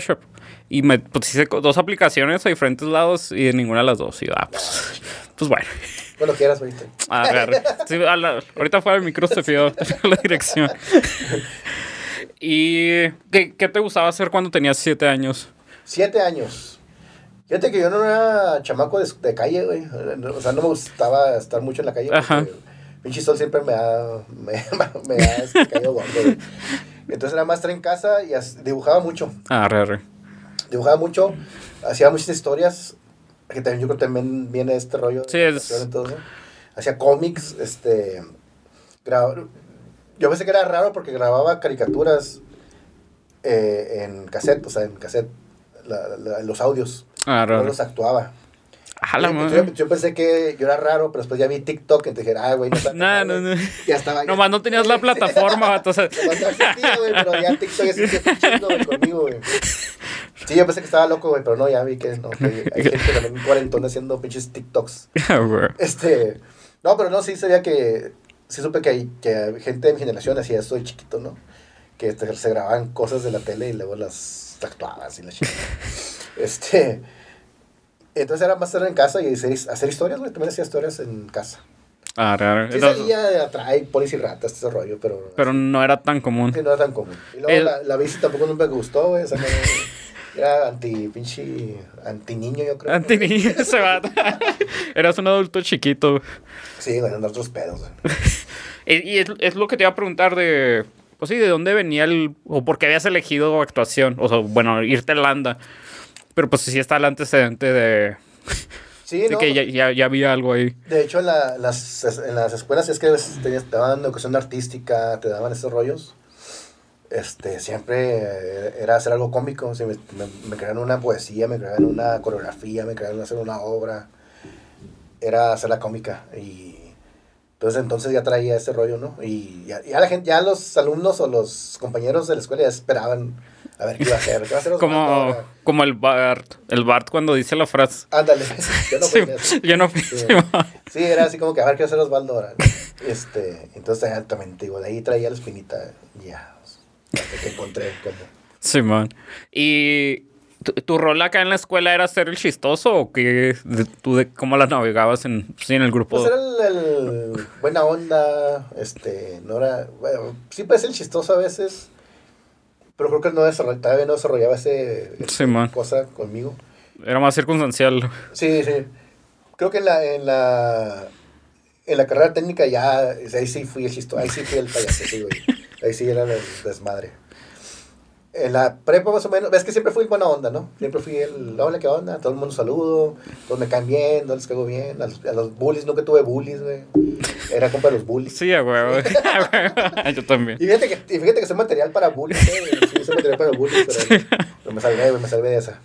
Y me pues, hice dos aplicaciones a diferentes lados y de ninguna de las dos. Y ah, pues, pues bueno. Cuando quieras, ahorita. Arre, arre. Sí, a la- ahorita fuera del micro se pidió la dirección. ¿Y qué, qué te gustaba hacer cuando tenías siete años? Siete años. Fíjate que yo no era chamaco de, de calle, güey. O sea, no me gustaba estar mucho en la calle. Ajá. Pinche sol siempre me ha, me, me ha caído gordo, güey. Entonces era más estar en casa y dibujaba mucho. Arre, arre. Dibujaba mucho, hacía muchas historias. Que también yo creo que también viene este rollo. Sí, es- eso. Hacía cómics, este. yo pensé que era raro porque grababa caricaturas eh, en cassette, o sea, en cassette, la- la- los audios. Arre, No arre. los actuaba. Yo, pensé que yo era raro, pero después ya vi TikTok y te dije, ah, güey, no está tan No, no, güey". no. Ya estaba. Nomás no tenías la plataforma, vato. O sea, Nomás no existía, güey, pero ya TikTok un chingo, güey, conmigo, güey. Sí, yo pensé que estaba loco, güey, pero no, ya vi que no. que hay gente también cuarentona haciendo pinches TikToks. güey. Este. No, pero no, sí sabía que. Sí supe que, hay, que gente de mi generación hacía eso de chiquito, ¿no? Que este, se grababan cosas de la tele y luego las actuabas y la chingada. Este. Entonces era más estar en casa y hacer, hacer historias, güey. También hacía historias en casa. Arre, arre. Sí Entonces- salía atrás, polis y ratas, ese rollo, pero. pero no era tan común. Sí, no era tan común. Y luego El- la, la bici tampoco nunca me gustó, güey. No, era anti, pinche, anti niño, yo creo. Antes ni se va. Eras un adulto chiquito. Sí, güey, andar otros pedos, güey. Y, y es, es lo que te iba a preguntar de. Pues sí, ¿de dónde venía el. o por qué habías elegido actuación? O sea, bueno, irte a Landa. Pero pues sí está el antecedente de. Sí, de no. que ya, ya, ya había algo ahí. De hecho, en, la- las, en las escuelas es que tenías- te daban educación artística, te daban esos rollos. Este, siempre eh, era hacer algo cómico. o sea, me, me, me creaban una poesía, me creaban una coreografía, me creaban hacer una obra. Era hacer la cómica. Y entonces, entonces ya traía ese rollo, ¿no? Y ya, ya la gente, ya los alumnos o los compañeros de la escuela ya esperaban a ver qué iba a hacer. ¿Qué va a hacer Como, como el Bart. El Bart cuando dice la frase. Ándale, yo no Sí, yo no. Sí. Sí, era así como que a ver qué hacer Osvaldo ahora. Este, entonces también digo, de ahí traía la espinita, ya, hasta que encontré como. Simón. ¿Y tu, tu rol acá en la escuela era ser el chistoso o qué? De- ¿Tú de cómo la navegabas en, sí, en el grupo? Pues era el, el buena onda, este, no era, bueno, sí puede ser chistoso a veces, pero creo que no desarrollaba, no desarrollaba ese, cosa conmigo. Era más circunstancial. Sí, sí. Creo que en la, en la, en la carrera técnica ya, ahí sí fui el chistoso, ahí sí fui el payaso, sí, güey. Ahí sí era el desmadre. En la prepa más o menos, ves que siempre fui el buena onda, ¿no? Siempre fui el, hola, ¿qué onda? Todo el mundo saludo, todos me caen bien, no les caigo bien. A los, a los bullies, nunca tuve bullies, güey. Era compa de los bullies. Sí, huevo. Yo también. Y fíjate que, y fíjate que soy material para bullies, ¿eh? Sí, soy material para bullies, pero, pero me salvé, güey, me salvé de esa.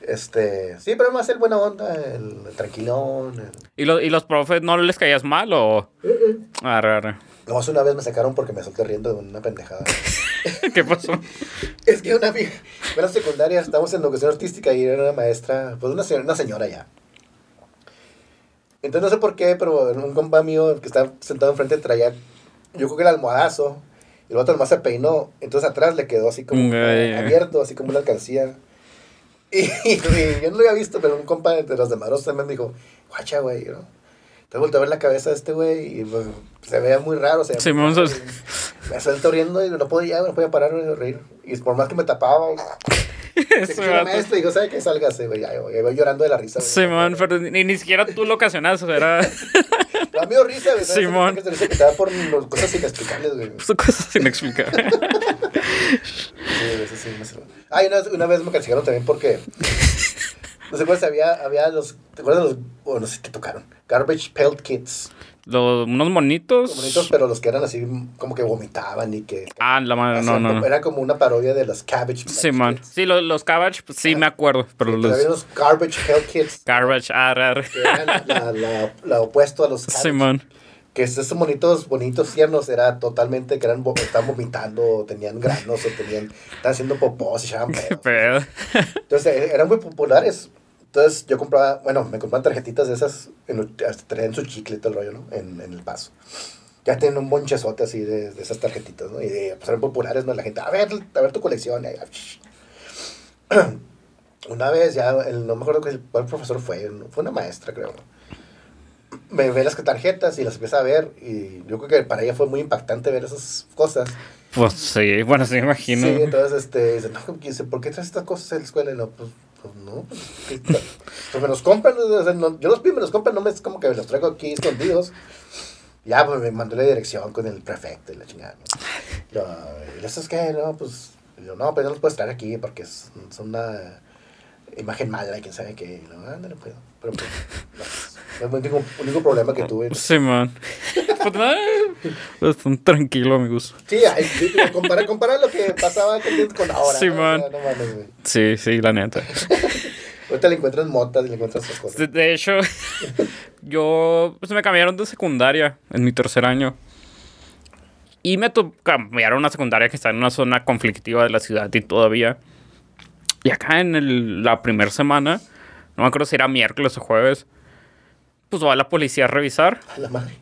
Este, sí, pero más el buena onda, el, el tranquilón. el- ¿Y, lo- ¿Y los profes no les caías mal o...? Arre, arre. Nomás una vez me sacaron porque me solté riendo de una pendejada. ¿Qué pasó? es que una amiga, en la secundaria, estábamos en educación artística y era una maestra, pues una señora, una señora ya. Entonces no sé por qué, pero un compa mío que estaba sentado enfrente traía, yo creo que era almohadazo, el otro nomás se peinó, entonces atrás le quedó así como Mm, abierto, así como una alcancía. Y, y yo no lo había visto, pero un compa de los de Maros también me dijo, guacha, güey, ¿no? Te volteé a ver la cabeza de este güey y pues, se veía muy raro. Se veía Sí, Me suelto riendo y no podía, no podía parar de reír. Y por más que me tapaba, maestro y dijo, ¿sabe qué? Sálgase, güey. Ya, voy llorando de la risa. güey. Simón, pero ni, ni siquiera tú lo ocasionaste, o sea, era Da miedo risa, güey. ¿sabes? Simón. Que te da por cosas inexplicables, güey. son cosas inexplicables. Sí, eso sí, me sirve. Ah, y una, una vez me castigaron también porque. No sé cuál había, había los. ¿Te acuerdas de los.? Bueno, no sé qué tocaron. Garbage Pailed Kids. Los, unos monitos. Bonitos, pero los que eran así como que vomitaban y que. Ah, la madre, no, no, no. Era como una parodia de los Cabbage Patch Sí, man. Kids. Sí, los, los Cabbage, pues sí me acuerdo, pero Pero había los los Garbage Pailed Kids. Garbage, ah, ar, ar. Que eran la, la, la- la opuesto a los Cabbage. Sí, man. Que esos monitos, bonitos tiernos, era totalmente que eran, estaban vomitando, tenían granos, o tenían, estaban haciendo popós y echaban pedos. pedo. Entonces, eh, eran muy populares. Entonces, yo compraba, bueno, me compraban tarjetitas de esas, en, traían su chicle y todo el rollo, ¿no? En, en el paso. Ya tienen un bonchezote así de, de esas tarjetitas, ¿no? Y de, pues eran populares, ¿no? La gente, a ver, a ver tu colección. y Una vez ya, el, no me acuerdo cuál profesor fue, ¿no? fue una maestra, creo. Me ve las tarjetas y las empieza a ver y yo creo que para ella fue muy impactante ver esas cosas. Pues sí, bueno, sí me imagino. Sí, entonces, este, dice, no, dice, ¿por qué traes estas cosas en la escuela? Y no, pues, pues no, pues. Pues me los compran, yo los pido, me los compran, no me es como que me los traigo aquí escondidos. Ya, pues me mandó la dirección con el prefecto y la chingada. Yo, ¿y eso es qué? No, pues, yo, no, pues no los puedes traer aquí porque es, una imagen mala quién sabe qué. Y no, no puedo. Pero pues, no, es el único, único problema que tuve. Sí, man. Pues pues, tranquilo, amigos. Sí, compara, compara lo que pasaba con, con ahora. Sí, ¿no? O sea, man. no mames. Sí, sí, la neta. Ahorita le encuentras motas y le encuentras esas cosas. De, de hecho, yo pues me cambiaron de secundaria en mi tercer año. Y me cambiaron a una secundaria que está en una zona conflictiva de la ciudad y todavía. Y acá en el- la primera semana, no me acuerdo si era miércoles o jueves, pues va la policía a revisar. A la madre.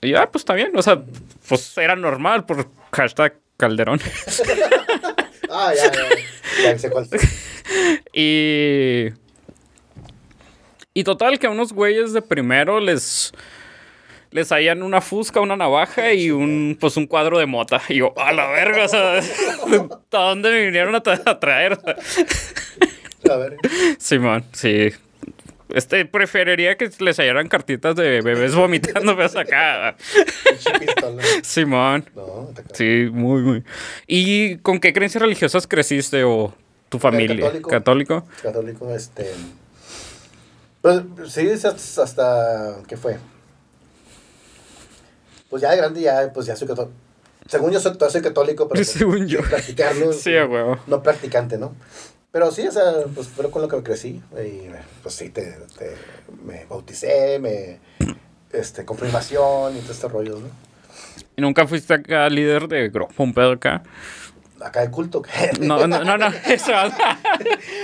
Y ya, pues está bien. O sea, pues era normal por hashtag Calderón. Ah, ya, ya. Ya sé cuál. Y. Y total, que a unos güeyes de primero les. Les hallan una fusca, una navaja y un, pues un cuadro de mota. Y yo, a la verga, o sea, ¿a dónde me vinieron a, tra- a traer? Simón, sí. Este, preferiría que les hallaran cartitas de bebés vomitando, pero acá. Simón. No. Sí, muy, muy. ¿Y con qué creencias religiosas creciste o tu familia? católico. ¿Católico? Católico, este. Pues sí, hasta, hasta- ¿Qué fue? Pues ya de grande, ya, pues ya soy católico. Según yo soy, católico, pero. pues, Según yo. Practicarlo. Sí, a huevo. No practicante, ¿no? Pero sí, o sea, pues fue con lo que crecí. Y pues sí, te, te- me bauticé, me. Este, confirmación y todo este rollo, ¿no? ¿Y nunca fuiste acá líder de grupo, un pedo acá? Acá de culto. No, no, no, no, eso.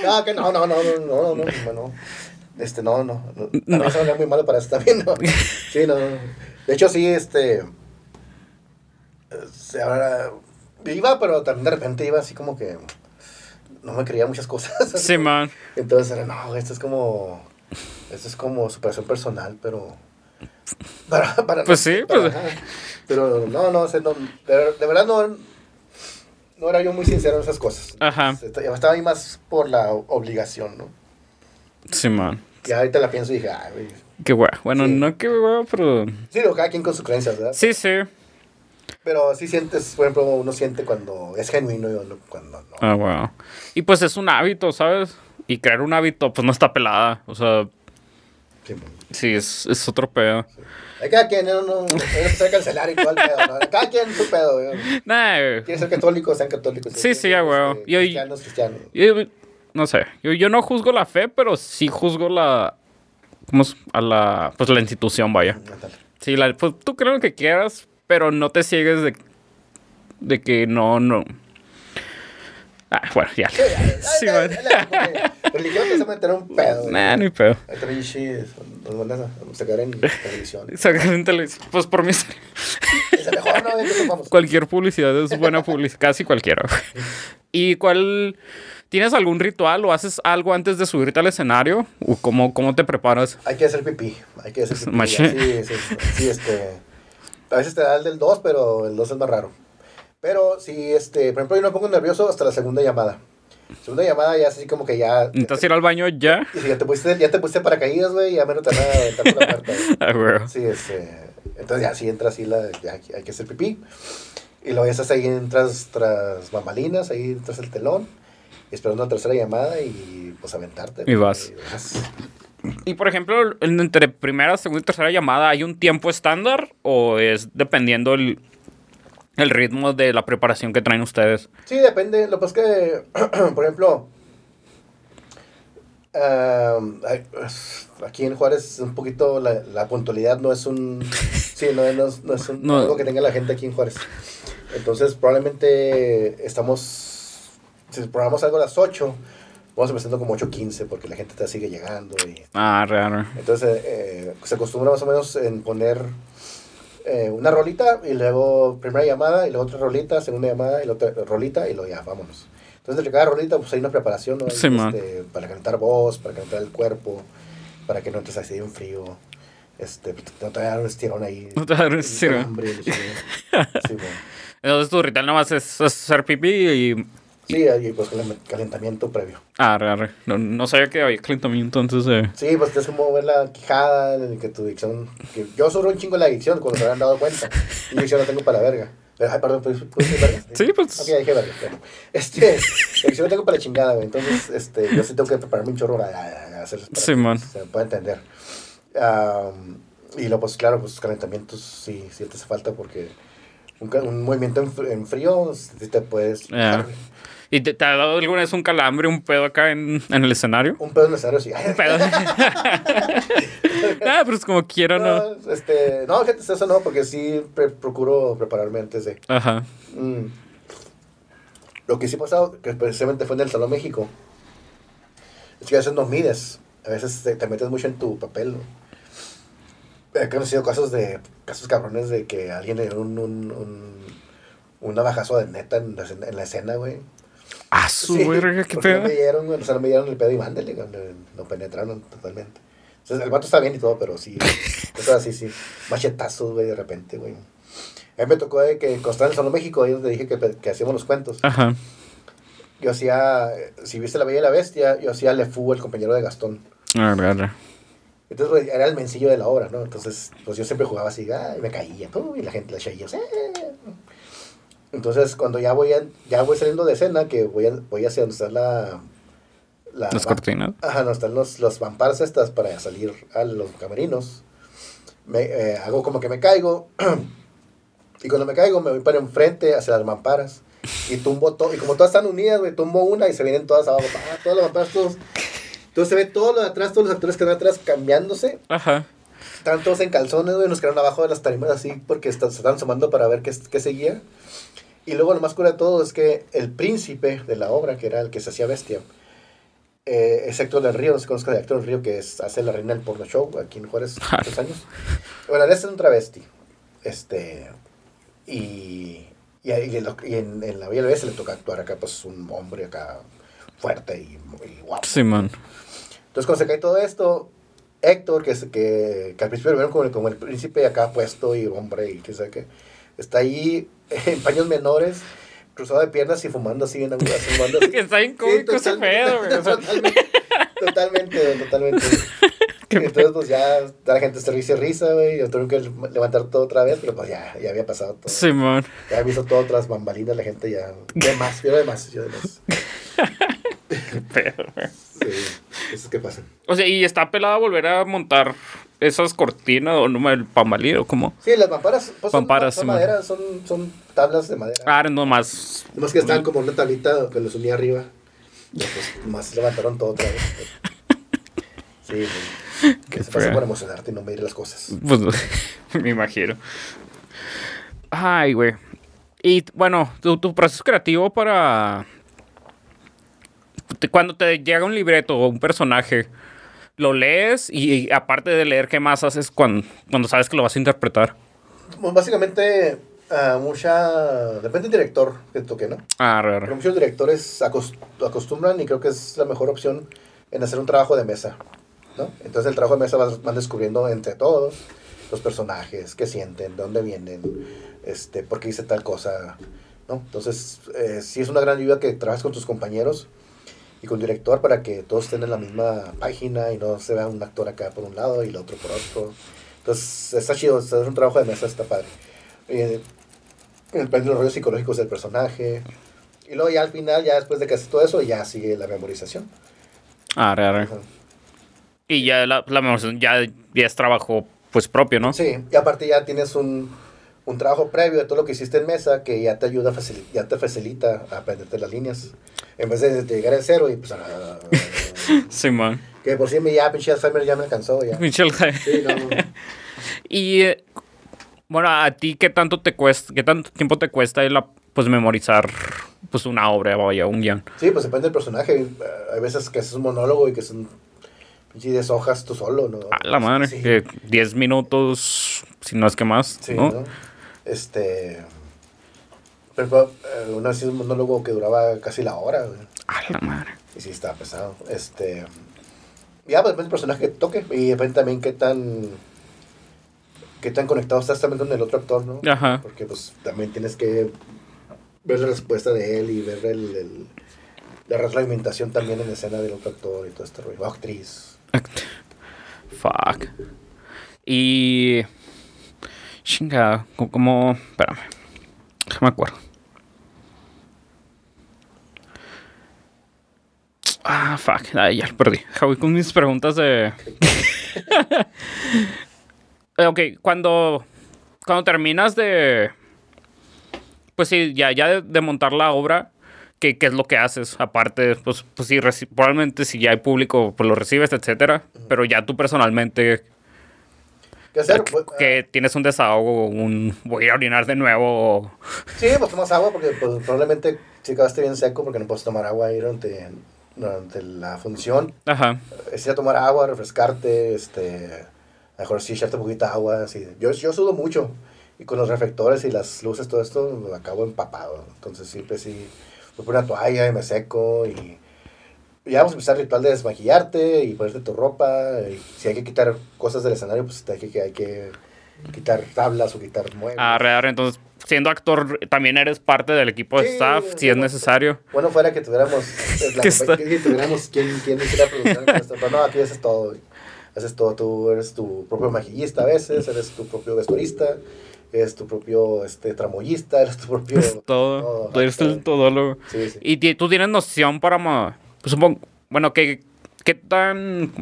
No, que no, no, no, no, no, no, no, no. Este, no, no. no. También eso muy malo para eso también, ¿no? Sí, no, no. De hecho, sí, este. eh, se- ahora, iba, pero también de repente iba así como que. No me creía muchas cosas. Sí, man. Entonces era, no, esto es como. Esto es como superación personal, pero. Para, para Pues sí, para- pues-. Pero no, no, o sea, no, de, de verdad no. No era yo muy sincero en esas cosas. Ajá. Estaba ahí más por la obligación, ¿no? Sí, man. Y ahorita la pienso y dije, ay, güey. Qué guay. Bueno, Sí. no qué guay, pero. Sí, lo cada quien con sus creencias, ¿verdad? Sí, sí. Pero sí sientes, por ejemplo, uno siente cuando es genuino y uno cuando no. Ah, wow. Y pues es un hábito, ¿sabes? Y crear un hábito, pues no está pelada. O sea, Sí. sí, es, es otro pedo. Hay cada quien, no, no, no, no empezar a cancelar y todo el pedo, ¿no? Cada quien su pedo, güey. Nah, Quieren ser católicos, sean católicos. Sí, sí, a huevo. Este, Cristianos, cristianos. yo- no sé. Yo, yo no juzgo la fe, pero sí juzgo la. ¿Cómo es? A la. Pues la institución, vaya. Sí, la, pues tú crees lo que quieras, pero no te ciegues de, de que no, no. Ah, bueno, ya. Sí, Sí, ay, man. ay, Religión te hace meter un pedo. Nah, ni pedo. Nos van a sacar en televisión. Exactamente. lo- Pues por mí, Es mejor, ¿no? Entonces cualquier publicidad es buena publicidad, casi cualquiera. ¿Y cuál ¿Tienes algún ritual o haces algo antes de subirte al escenario? ¿O cómo, cómo te preparas? Hay que hacer pipí. Hay que hacer pipí. Sí, sí, sí, sí, este. A veces te da el del 2, pero el 2 es más raro. Pero sí, este, por ejemplo, yo no me pongo nervioso hasta la segunda llamada. Segunda llamada ya así como que ya. ¿Necesitas ir al baño ya? Y si ya te pusiste, ya te pusiste paracaídas, güey, ya menos te van a aventar por la puerta. Ah, güey. Sí, este. Entonces ya sí entra así la. Ya hay que hacer pipí. Y luego ya estás ahí entras tras bambalinas, ahí tras el telón. Esperando la tercera llamada y pues aventarte. Y vas. vas. Y por ejemplo, en- entre primera, segunda y tercera llamada, ¿hay un tiempo estándar o es dependiendo el, el ritmo de la preparación que traen ustedes? Sí, depende. Lo que pasa es que, por ejemplo, hay- aquí en Juárez un poquito la, la puntualidad no es un... Sí, no, no es, no es un- No. algo que tenga la gente aquí en Juárez. Entonces, probablemente estamos... Si programamos algo a las 8, vamos empezando como 8.15 porque la gente te sigue llegando. Y, Ah, raro. entonces, eh, se acostumbra más o menos en poner eh, una rolita y luego primera llamada y luego otra rolita, segunda llamada y la otra rolita y luego ya, vámonos. Entonces, entre cada rolita, pues hay una preparación, ¿no? Sí, este, para calentar voz, para calentar el cuerpo, para que no entres así en frío. Este, no te hagan un estirón ahí. No te hagan un estirón. Hombre, sí. Entonces tu ritual nada más es hacer pipí y... Sí, y pues calen- calentamiento previo. Ah, raro. No, no sabía que había calentamiento antes de... Sí, pues tienes como ver la quijada, en el que tu dicción. Que yo sufro un chingo la dicción cuando se habrán dado cuenta. Y dicción la tengo para la verga. Ay, perdón, ¿puedes decir verga? Sí, pues... Ok, dije verga. Este, la dicción la tengo para la chingada, güey. Entonces, este, yo sí tengo que prepararme un chorro para, para hacer. Para Sí, que man. Se me pueda entender. Am, y luego, pues claro, pues calentamientos sí, sí te hace falta porque. Un, un movimiento en, en frío, sí te puedes. Ya. ¿Y te, te ha dado alguna vez un calambre, un pedo acá en, en el escenario? Un pedo necesario, sí. Un pedo. ah, pues como quiera, ¿no? No, este, no, gente, eso no, porque sí pre- procuro prepararme antes de. Ajá. Mm. Lo que sí pasado, que precisamente fue en el Salón México, es que a veces no mides, a veces te, te metes mucho en tu papel. ¿no? He conocido casos de, casos cabrones de que alguien le dio un, un, un, un navajazo de neta en la, en la escena, güey. Ah, su Sí, verga, qué No pedo. me dieron, o sea, no me dieron el pedo y mándele, güey, lo penetraron totalmente. Entonces, el vato está bien y todo, pero sí, cosas así, sí. Machetazos, güey, de repente, güey. A mí me tocó de que Costa en Salón México, ahí donde dije que, que hacíamos los cuentos. Ajá. Yo hacía, si viste La Bella y la Bestia, yo hacía Le Fou, el compañero de Gastón. Ah, raro. Entonces, güey, era el mencillo de la obra, ¿no? Entonces, pues yo siempre jugaba así, ah, y me caía, pum, y la gente, la chayos, eh. Entonces, cuando ya voy, a- ya voy saliendo de escena, que voy, a- voy hacia donde está la... la Las cortinas. Ajá, no, están los, los estas para salir a los camerinos. Me, eh, hago como que me caigo. y cuando me caigo, me voy para enfrente hacia las mamparas. Y tumbo todo. Y como todas están unidas, güey, tumbo una y se vienen todas abajo. Ah, todas las mamparas, todos. Entonces se ve todo lo de atrás, todos los actores que están atrás cambiándose. Ajá. Están todos en calzones, güey, nos quedaron abajo de las tarimas así porque está- se están sumando para ver qué, qué seguía. Y luego lo más cura de todo es que el príncipe de la obra, que era el que se hacía bestia, eh, es Héctor del Río, no se conozca de Héctor del Río, que es, hace la reina del porno show aquí en Juárez muchos años. Bueno, él es un travesti. Este. Y. Y, ahí en, y en, en la y la Bestia le toca actuar acá, pues un hombre acá fuerte y, y guapo. Sí, man. Entonces, cuando se cae todo esto, Héctor, que, que, que al principio lo vieron como el, como el príncipe acá puesto y hombre y qué sé qué, está ahí en paños menores, cruzado de piernas y fumando así, en, así, fumando así. Está bien cómico ese totalmente, pedo, güey. O sea, Totalmente, totalmente, totalmente. Entonces, pues ya la gente se risa y risa, güey. Yo tuve que levantar todo otra vez, pero pues ya, ya había pasado todo. Sí, man. Ya había visto todo tras bambalinas, la gente ya. De más, yo de más, yo de más. Güey. Sí, eso es que pasa. O sea, ¿y está pelada volver a montar esas cortinas o no el pamalí o cómo? Sí, las mamparas, pues son, Mamparas, son sí, madera, son, son tablas de madera. Ah, no más. Nomás que estaban como una tablita que los unía arriba. Y pues más levantaron todo otra vez. Sí, güey. Qué se pasa por emocionarte y no medir las cosas. Pues me imagino. Ay, güey. Y bueno, tu, tu proceso creativo para. Cuando te llega un libreto o un personaje, lo lees y, y aparte de leer, ¿qué más haces cuando, cuando sabes que lo vas a interpretar? Bueno, básicamente, Ah, mucha. Depende del director que toque, ¿no? Ah, Pero re. muchos directores acos- acostumbran y creo que es la mejor opción en hacer un trabajo de mesa, ¿no? Entonces el trabajo de mesa vas- van descubriendo entre todos los personajes, qué sienten, de dónde vienen, este, por qué dice tal cosa, ¿no? Entonces eh, sí es una gran ayuda que trabajes con tus compañeros y con director para que todos estén en la misma página y no se vea un actor acá por un lado y el otro por otro. Entonces está chido, hacer un trabajo de mesa está padre. Eh, depende de los rollos psicológicos del personaje. Y luego ya al final, ya después de que haces todo eso, ya sigue la memorización. Ah, re, re. Y ya la, la memorización ya, ya es trabajo pues propio, ¿no? Sí, y aparte ya tienes un, un trabajo previo de todo lo que hiciste en mesa que ya te ayuda, ya te facilita a aprenderte las líneas. En vez de, de llegar al cero y pues... ah, Sí, man. que por si me ya, pinche Alzheimer ya me alcanzó ya. Pinche el- Sí, no. Y eh, bueno, a ti qué tanto te cuesta, qué tanto tiempo te cuesta el, pues memorizar pues una obra, vaya, un guion. Sí, pues depende del personaje. Eh, Hay veces que haces un monólogo y que son pinche 10 hojas tú solo, ¿no? A la madre, Sí. que 10 minutos, si no es que más, Sí, ¿no? ¿no? Este. Ejemplo, eh, una vez hice un monólogo que duraba casi la hora, güey. A la madre. Y sí, estaba pesado. Este. Ya, pues depende del personaje que toque. Y depende también qué tan. qué tan conectado estás también con el otro actor, ¿no? Ajá. Porque, pues, también tienes que ver la respuesta de él y ver el. el- la retroalimentación también en escena del otro actor y todo este rollo. Actriz. Fuck. Y. Chinga, co- como. Espérame. Déjame acuerdo. Ah, fuck. Ay, ya lo perdí. Voy con mis preguntas de. Ok, cuando. Cuando terminas de. Pues sí, ya, ya de, de montar la obra. ¿Qué, qué es lo que haces? Aparte, pues, pues sí, probablemente si ya hay público, pues lo recibes, etcétera. Pero ya tú personalmente, ¿Qué hacer? que, Pues, que tienes un desahogo, un voy a orinar de nuevo. Sí, pues tomas agua porque pues, probablemente si acabaste bien seco porque no puedes tomar agua ahí durante, durante la función. Ajá. Es ir a tomar agua, refrescarte, este, mejor sí echarte un poquito de agua. Así. Yo, yo sudo mucho y con los reflectores y las luces, todo esto, me acabo empapado. Entonces siempre sí, me pongo una toalla y me seco y... ya vamos a empezar el ritual de desmaquillarte y ponerte tu ropa. Y si hay que quitar cosas del escenario, pues hay que, hay que quitar tablas o quitar muebles. Arre, arre, entonces, siendo actor, también eres parte del equipo de Sí, staff, si es necesario. Bueno, fuera que tuviéramos, eh, la- Que tuviéramos quien, quien hiciera producción, pero no, aquí haces todo, haces todo, tú eres tu propio maquillista a veces, eres tu propio vestuarista, eres tu propio este, tramoyista, eres tu propio... Todo. Tú eres el todólogo. Sí, sí. Y tú tienes noción para. Pues supongo. Bueno, ¿qué, ¿qué tan.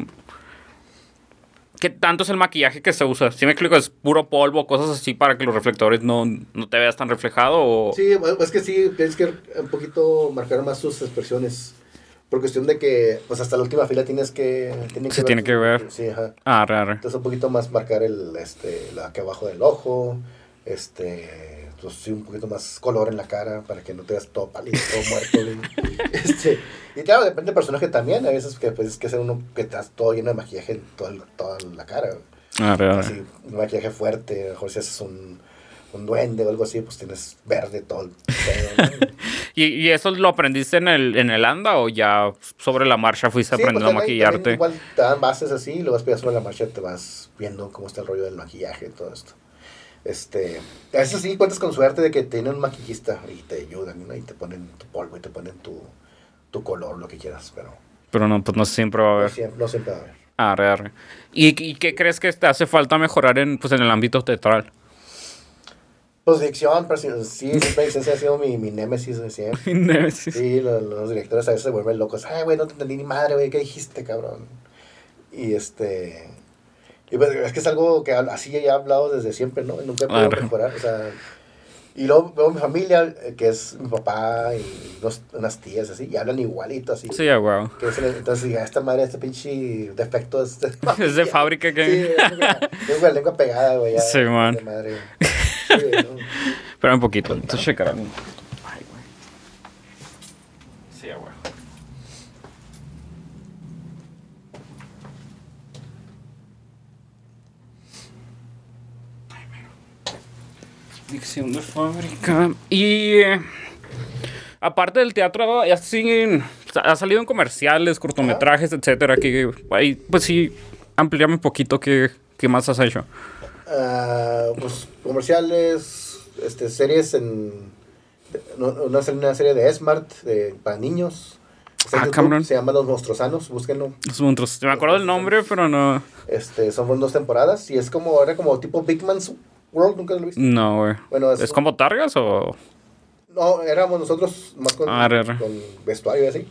¿Qué tanto es el maquillaje que se usa? Si me explico, es puro polvo, cosas así para que los reflectores no, no te veas tan reflejado o. Sí, es que sí, tienes que un poquito marcar más tus expresiones. Por cuestión de que, pues hasta la última fila tienes que... Se tiene que ver. Sí, ajá. Ah, arre. Entonces un poquito más marcar el, este, la aquí abajo del ojo, este, pues, sí, un poquito más color en la cara para que no te veas todo pálido, todo muerto. este, y claro, depende del personaje también, a veces que pues, es que ser uno que estás todo lleno de maquillaje en toda, toda la cara. Arre, arre. Así, un maquillaje fuerte, a lo mejor si haces un, un duende o algo así, pues tienes verde todo el pedo, ¿no? ¿Y, y eso lo aprendiste en el, en el ANDA o ya sobre la marcha fuiste Sí, aprendiendo pues, a maquillarte? Igual te dan bases así y luego después sobre la marcha te vas viendo cómo está el rollo del maquillaje y todo esto. Este, a veces sí cuentas con suerte de que tienen un maquillista y te ayudan, ¿no? Y te ponen tu polvo y te ponen tu, tu color, lo que quieras, pero Pero no, pues no siempre va a no haber. siempre, no siempre va a haber. Arre, arre. ¿Y, ¿Y qué crees que te hace falta mejorar en, pues, en el ámbito teatral? Pues dicción, pero sí, siempre ha sido mi, mi némesis de siempre. sí. Sí, los, los directores a veces se vuelven locos. Ay, güey, no te entendí ni madre, güey, ¿qué dijiste, cabrón? Y este. Y pues, es que es algo que así ya he hablado desde siempre, ¿no? Nunca he podido mejorar, o sea. Y luego veo mi familia, eh, que es mi papá y unos- unas tías así, y hablan igualito así. Sí, a. Que es el- entonces, ya esta madre, este pinche defecto es de, Es de fábrica que... Sí, tengo la lengua pegada, güey. ya, Sí, man. de madre. Sí, ¿no? Espera un poquito. Entonces algo. Ay, güey. Sí, a huevo. Dicción de fábrica. Y. eh, aparte del teatro, ya siguen. Ha salido en comerciales, cortometrajes, etcétera. Que ahí, pues sí, ampliame un poquito qué, qué más has hecho. Ah, pues comerciales, este, series en. Una, una serie de Smart de, para niños. Ah, YouTube. Se llama Los Monstruosanos, búsquenlo. Los monstruos. Me acuerdo del nombre, pero no. Este, son dos temporadas y es como, era como tipo Big Man's World, nunca lo viste. No, güey. Bueno, ¿Es como Targas o.? No, éramos nosotros más con, Ah, re, re. con vestuario y así.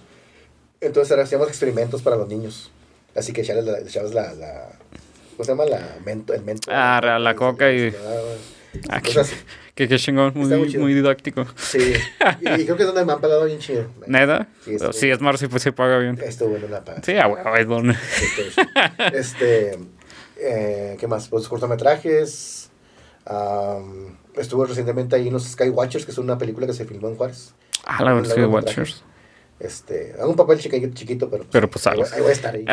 Entonces hacíamos experimentos para los niños. Así que echarles la, echabas la, la- ¿Cómo se llama? La mento, el mento. Ah, la coca y- Ah, qué, qué chingón. Muy Muy, didáctico. Sí. Y, y creo que es donde me han pagado bien chido. ¿Neta? Sí, Sí, está es Marcy, pues se paga bien. Esto bueno la paga. Sí, a huevo, es donde. Este, eh, ¿qué más? Pues cortometrajes. Am, estuve recientemente ahí en los Skywatchers, que es una película que se filmó en Juárez. Ah, la verdad, Un sí, largometraje. Watchers. Este, hago un papel chiquito, chiquito pero, Pero pues ahí voy- sales. Ahí voy a estar ahí.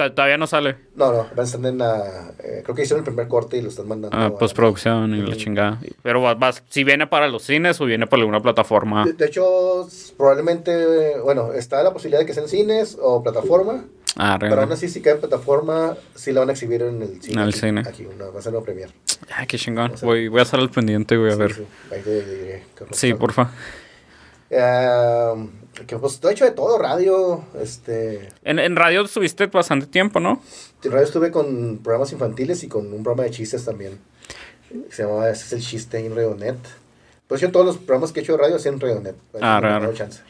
Ah, Todavía no sale. No, no, van a estar en la. eh, creo que hicieron el primer corte y lo están mandando. Ah, a- postproducción y la chingada. Pero vas, vas- si viene para los cines o viene para alguna plataforma. De, de hecho, probablemente, bueno, está la posibilidad de que sea en cines o plataforma, Ah, pero aún así, si cae en plataforma, sí la van a exhibir en el cine. En el aquí, cine. Aquí, una, va a ser una premier. Ah, qué chingón. Voy, voy a estar al pendiente y voy a Sí, ver. sí, ahí te diré. Sí, porfa. Eh, que pues, he hecho de todo, radio, este... En, en radio estuviste bastante tiempo, ¿no? En radio estuve con programas infantiles y con un programa de chistes también. Se llamaba Ese es el chiste en Radionet. Pues yo todos los programas que he hecho de radio hacían en Radionet. Ah, raro. dado chance.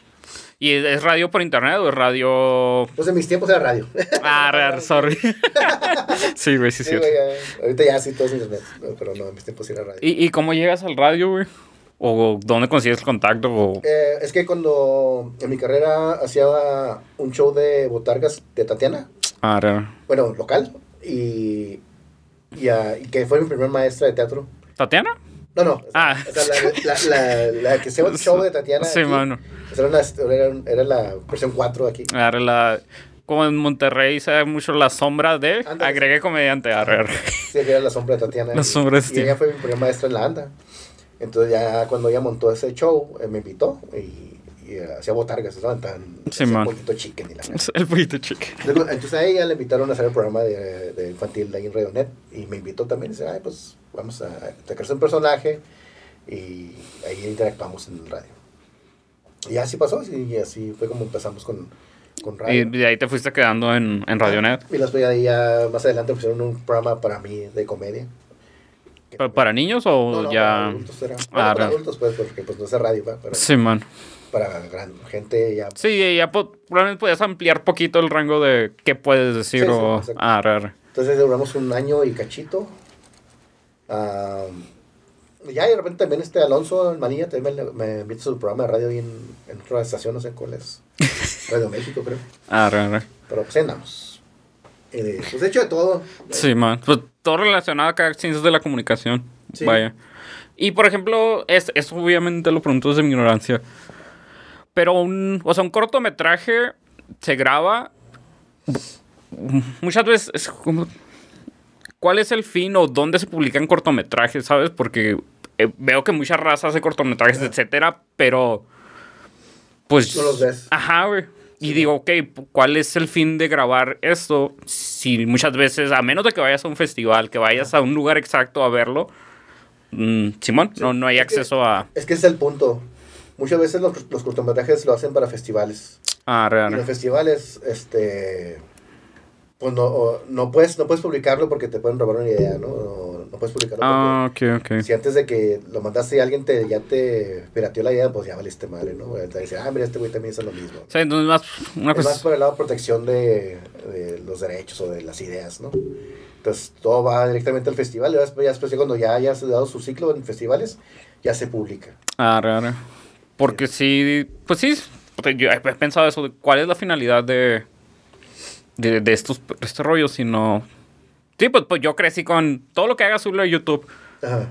¿Y es- radio por internet o es radio.? Pues en mis tiempos era radio. Ah, sorry. sí, güey, sí, Sí, cierto. güey, ya- ahorita ya sí todo es internet, pero no, en mis tiempos era radio. ¿Y, ¿Y cómo llegas al radio, güey? ¿O dónde consigues el contacto? O... Eh, es que cuando en mi carrera hacía un show de botargas de Tatiana, Ah, re. bueno, local, y, y, ah, y que fue mi primer maestra de teatro. ¿Tatiana? No, no, Ah. o sea, la, la, la, la que hacía un show de Tatiana. Sí, aquí, mano. esa Era, una- era, era la versión 4 aquí. Re, la... Como en Monterrey se ve mucho la sombra de... Agregué comediante. Re, re. Sí, era la sombra de Tatiana. La y- sombra de Y ella fue mi primer maestra en la ANDA. Entonces ya cuando ella montó ese show, eh, me invitó y, y, eh, hacía botargas, estaban tan... Sí. Un poquito chicken y la El poquito chique. Entonces, a ella le invitaron a hacer el programa de, de infantil de ahí en Radionet y me invitó también. Dice, ay, pues vamos a creas un personaje y ahí interactuamos en el radio. Y así pasó, y así fue como empezamos con, con Y radio. de ahí te fuiste quedando en, en Radionet. Y después de ahí ya más adelante pusieron un programa para mí de comedia. ¿Pa- ¿Para niños o No, no, ya...? para adultos era. Ah, para adultos pues, porque pues no es radio, pero Sí, man. Para gran gente ya. Sí, ya po- probablemente podías ampliar poquito el rango de qué puedes decir Sí, sí, o... exacto. ah. Entonces duramos un año y cachito. Y ya, y de repente también este Alonso en Manilla también me, me invita a su programa de radio ahí en, en otra estación, no sé cuál es. Radio México, creo. Ah. Pero pues andamos. Eh, pues he hecho de todo. Sí, man. Pues todo relacionado acá a ciencias de la comunicación. Sí. Vaya. Y por ejemplo, es, eso obviamente lo pregunto desde mi ignorancia. Pero un, o sea, un cortometraje se graba muchas veces es como ¿Cuál es el fin o dónde se publican cortometrajes, sabes? Porque eh, veo que mucha raza hace cortometrajes, etcétera, pero pues No los ves. Ajá, güey. Y digo, ok, ¿cuál es el fin de grabar esto? Si muchas veces, a menos de que vayas a un festival, que vayas a un lugar exacto a verlo, mm, Simón, no, no hay es que- acceso a... Es que ese es el punto. Muchas veces los, los cortometrajes lo hacen para festivales. Ah, Y real. los festivales, este. Pues no, no, puedes, no puedes publicarlo porque te pueden robar una idea, ¿no? No puedes publicarlo Ah, ok, ok. porque si antes de que lo mandaste y alguien te, ya te pirateó la idea, pues ya valiste madre, ¿no? Te dice, ah, mira, este güey también hizo lo mismo. O sea, entonces más una Es más cosa... por el lado de protección de, de los derechos o de las ideas, ¿no? Entonces todo va directamente al festival. Y después, ya después, cuando ya hayas dado su ciclo en festivales, ya se publica. Ah, real. Porque sí, pues sí, porque yo he pensado eso, de cuál es la finalidad de, de, de estos, de este rollo, si no... Sí, pues, pues yo crecí con todo lo que haga subirlo a YouTube. Ajá.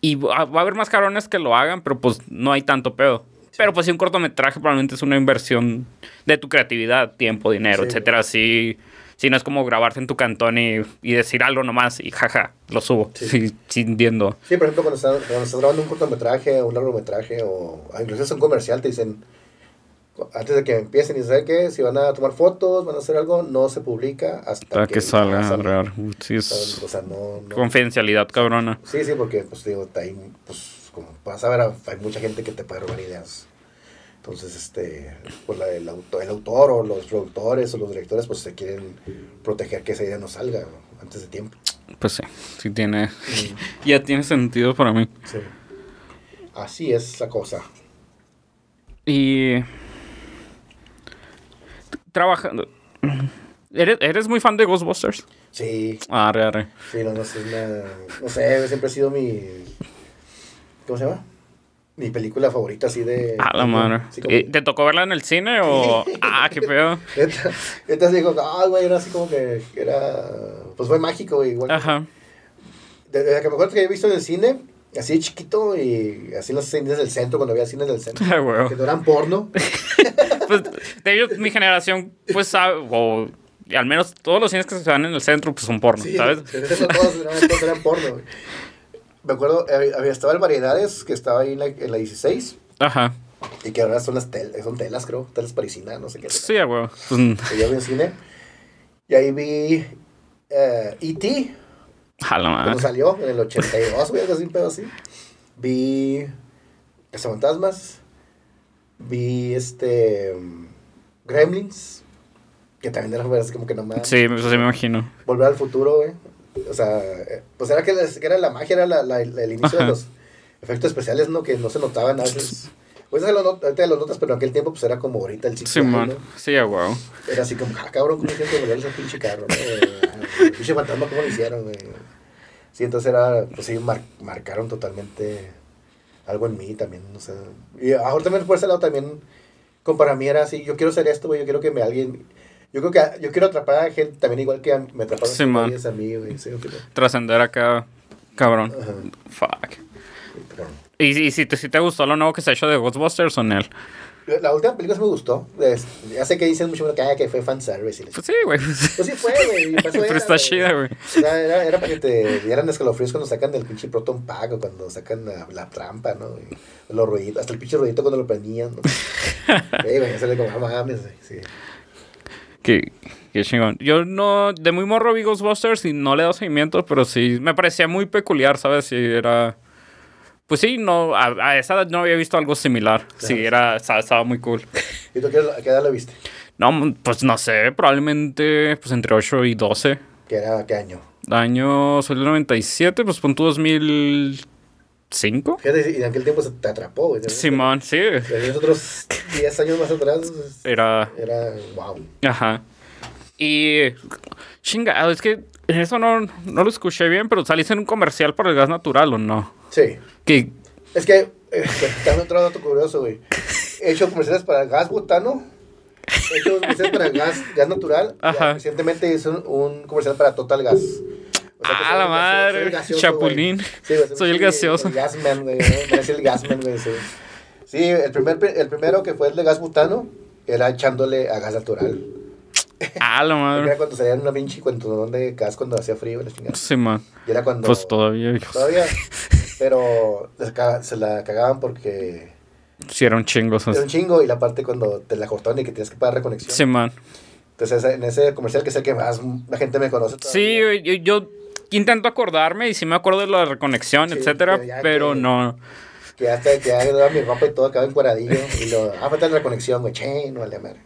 Y va va a haber más cabrones que lo hagan, pero pues no hay tanto pedo. Pero pues sí, un cortometraje probablemente es una inversión de tu creatividad, tiempo, dinero, Sí. etcétera. Sí, Si no es como grabarte en tu cantón y, y decir algo nomás y jaja, lo subo. Sí. Sí, sintiendo. Sí, por ejemplo, cuando estás, cuando estás grabando un cortometraje o un largometraje o ah, incluso es un comercial, te dicen, antes de que empiecen, y ¿saben qué? Si van a tomar fotos, van a hacer algo, no se publica hasta Para que salga salga. Sí, O sea, no... no- confidencialidad cabrona. Sí, sí, porque, pues, digo, hay, pues, como vas a ver, hay mucha gente que te puede robar ideas. Entonces, este, pues, la- el, auto- el autor o los productores o los directores, pues, se quieren proteger que esa idea no salga antes de tiempo. Pues sí, sí tiene. ya tiene sentido para mí. Sí. Así es la cosa. Y. Trabajando. ¿Eres, ¿Eres muy fan de Ghostbusters? Sí, Arre, arre. sí, no, no una- no sé, siempre ha sido mi, ¿cómo se llama? Mi película favorita, así de... A la. Sí, ¿Y ¿Te tocó verla en el cine o.? Ah, qué pedo. Neta, digo, ah, güey, era así como que era, pues fue mágico, güey, igual. Ajá. Desde que me acuerdo que he visto en el cine, así de chiquito y así en los cines del centro, cuando había cines del centro, Ah, huevo. que no eran porno. Pues, de ellos, mi generación, pues sabe. O al menos todos los cines que se dan en el centro, pues son porno, Sí, ¿sabes? Todos, eran, todos eran porno, güey. Me acuerdo, eh, había, estaba el Variedades, que estaba ahí en la, en la 16, Ajá. y que ahora son las tel- son telas, creo, telas parisinas, no sé qué. Sí, a huevo. Pues, Que yo vi en cine. Y ahí vi eh, E.T., a la cuando salió, en el 82, güey, así, un pedo así. Vi Cazafantasmas. Vi este. mm, Gremlins. Que también era así como que nomás. Sí, eso sí me imagino. Volver al futuro, güey. O sea, pues era que, les- que era la magia, era la, la- la- el inicio Ajá. de los efectos especiales, ¿no? Que no se notaban a veces. Pues lo not- ahorita lo notas, pero en aquel tiempo pues era como ahorita el chico. Sí, man. Sí, huevo. Era así como, ah, cabrón, ¿cómo hicieron que volver ese pinche carro? ¿no? Eh, pinche fantasma, ¿cómo lo hicieron, güey? Sí, entonces era, pues sí, mar- marcaron totalmente algo en mí también, no sé. Y ahora también por ese lado también, como para mí era así, yo quiero ser esto, güey, yo quiero que me alguien... Yo creo que yo quiero atrapar a gente también igual que me atraparon Sí, a mí, güey. Sí. Trascender acá, cabrón. Ajá. Fuck. ¿Y, y si, te, si te gustó lo nuevo que se ha hecho de Ghostbusters o en él? La última película sí me gustó. Ya sé que dicen mucho que, ah, que fue fanservice. la Pues sí, güey. Pues sí fue, güey. Pero era, está chida, güey. Era, era para que te dieran escalofríos cuando sacan del pinche Proton Pack o cuando sacan la, la trampa, ¿no? Y los ruiditos, hasta el pinche ruidito cuando lo prendían, ¿no? Sí, güey, ya se le como, ah, mames, güey, sí que qué chingón. Yo no, de muy morro vi Ghostbusters y no le he dado seguimiento, pero sí, me parecía muy peculiar, ¿sabes? Si era... Pues sí, no, a, a, esa edad no había visto algo similar. Sí, sí era, estaba, estaba, muy cool. ¿Y tú qué, qué edad la viste? No, pues no sé, probablemente pues entre 8 y 12. ¿Qué era? ¿Qué año? Año, soy del 97, pues punto 2000... ¿Cinco? Y en aquel tiempo se te atrapó, güey. Simón, sí. Nosotros 10 años más atrás. Pues, era. Era. ¡Wow! Ajá. Y. Chingado, es que eso no, no lo escuché bien, pero saliste en un comercial para el gas natural, ¿o no? Sí. Que. Es que. Eh, también otro dato curioso, güey. He hecho comerciales para el gas butano. He hecho comerciales para el gas, gas natural. Ajá. Recientemente hice un comercial para Total Gas. O sea ¡Ah, la el madre! soy gaseoso, Chapulín. güey. Sí, güey, Soy el gaseoso. El gasman, güey. Decía el gasman, güey. Sí, Sí, el, primer, el primero que fue el de gas butano era echándole a gas natural. ¡Ah, la Era madre! cuando salía una pinche cuando de gas cuando hacía frío, la chingada. Sí, man. Y era cuando... Pues todavía. hijos. Todavía. Pero se la cagaban porque Sí, eran chingos. era un chingo y la parte cuando te la cortaban y que tienes que pagar reconexión. Sí, man. Entonces en ese comercial que es el que más la gente me conoce. Sí, todavía, yo, yo intento acordarme y sí me acuerdo de la reconexión, Sí, etcétera, pero pero que- no. Que hasta que ya daba mi ropa y todo acaba en cuadradillo. Y lo, ah, falta la reconexión, güey. Che, no vale madre.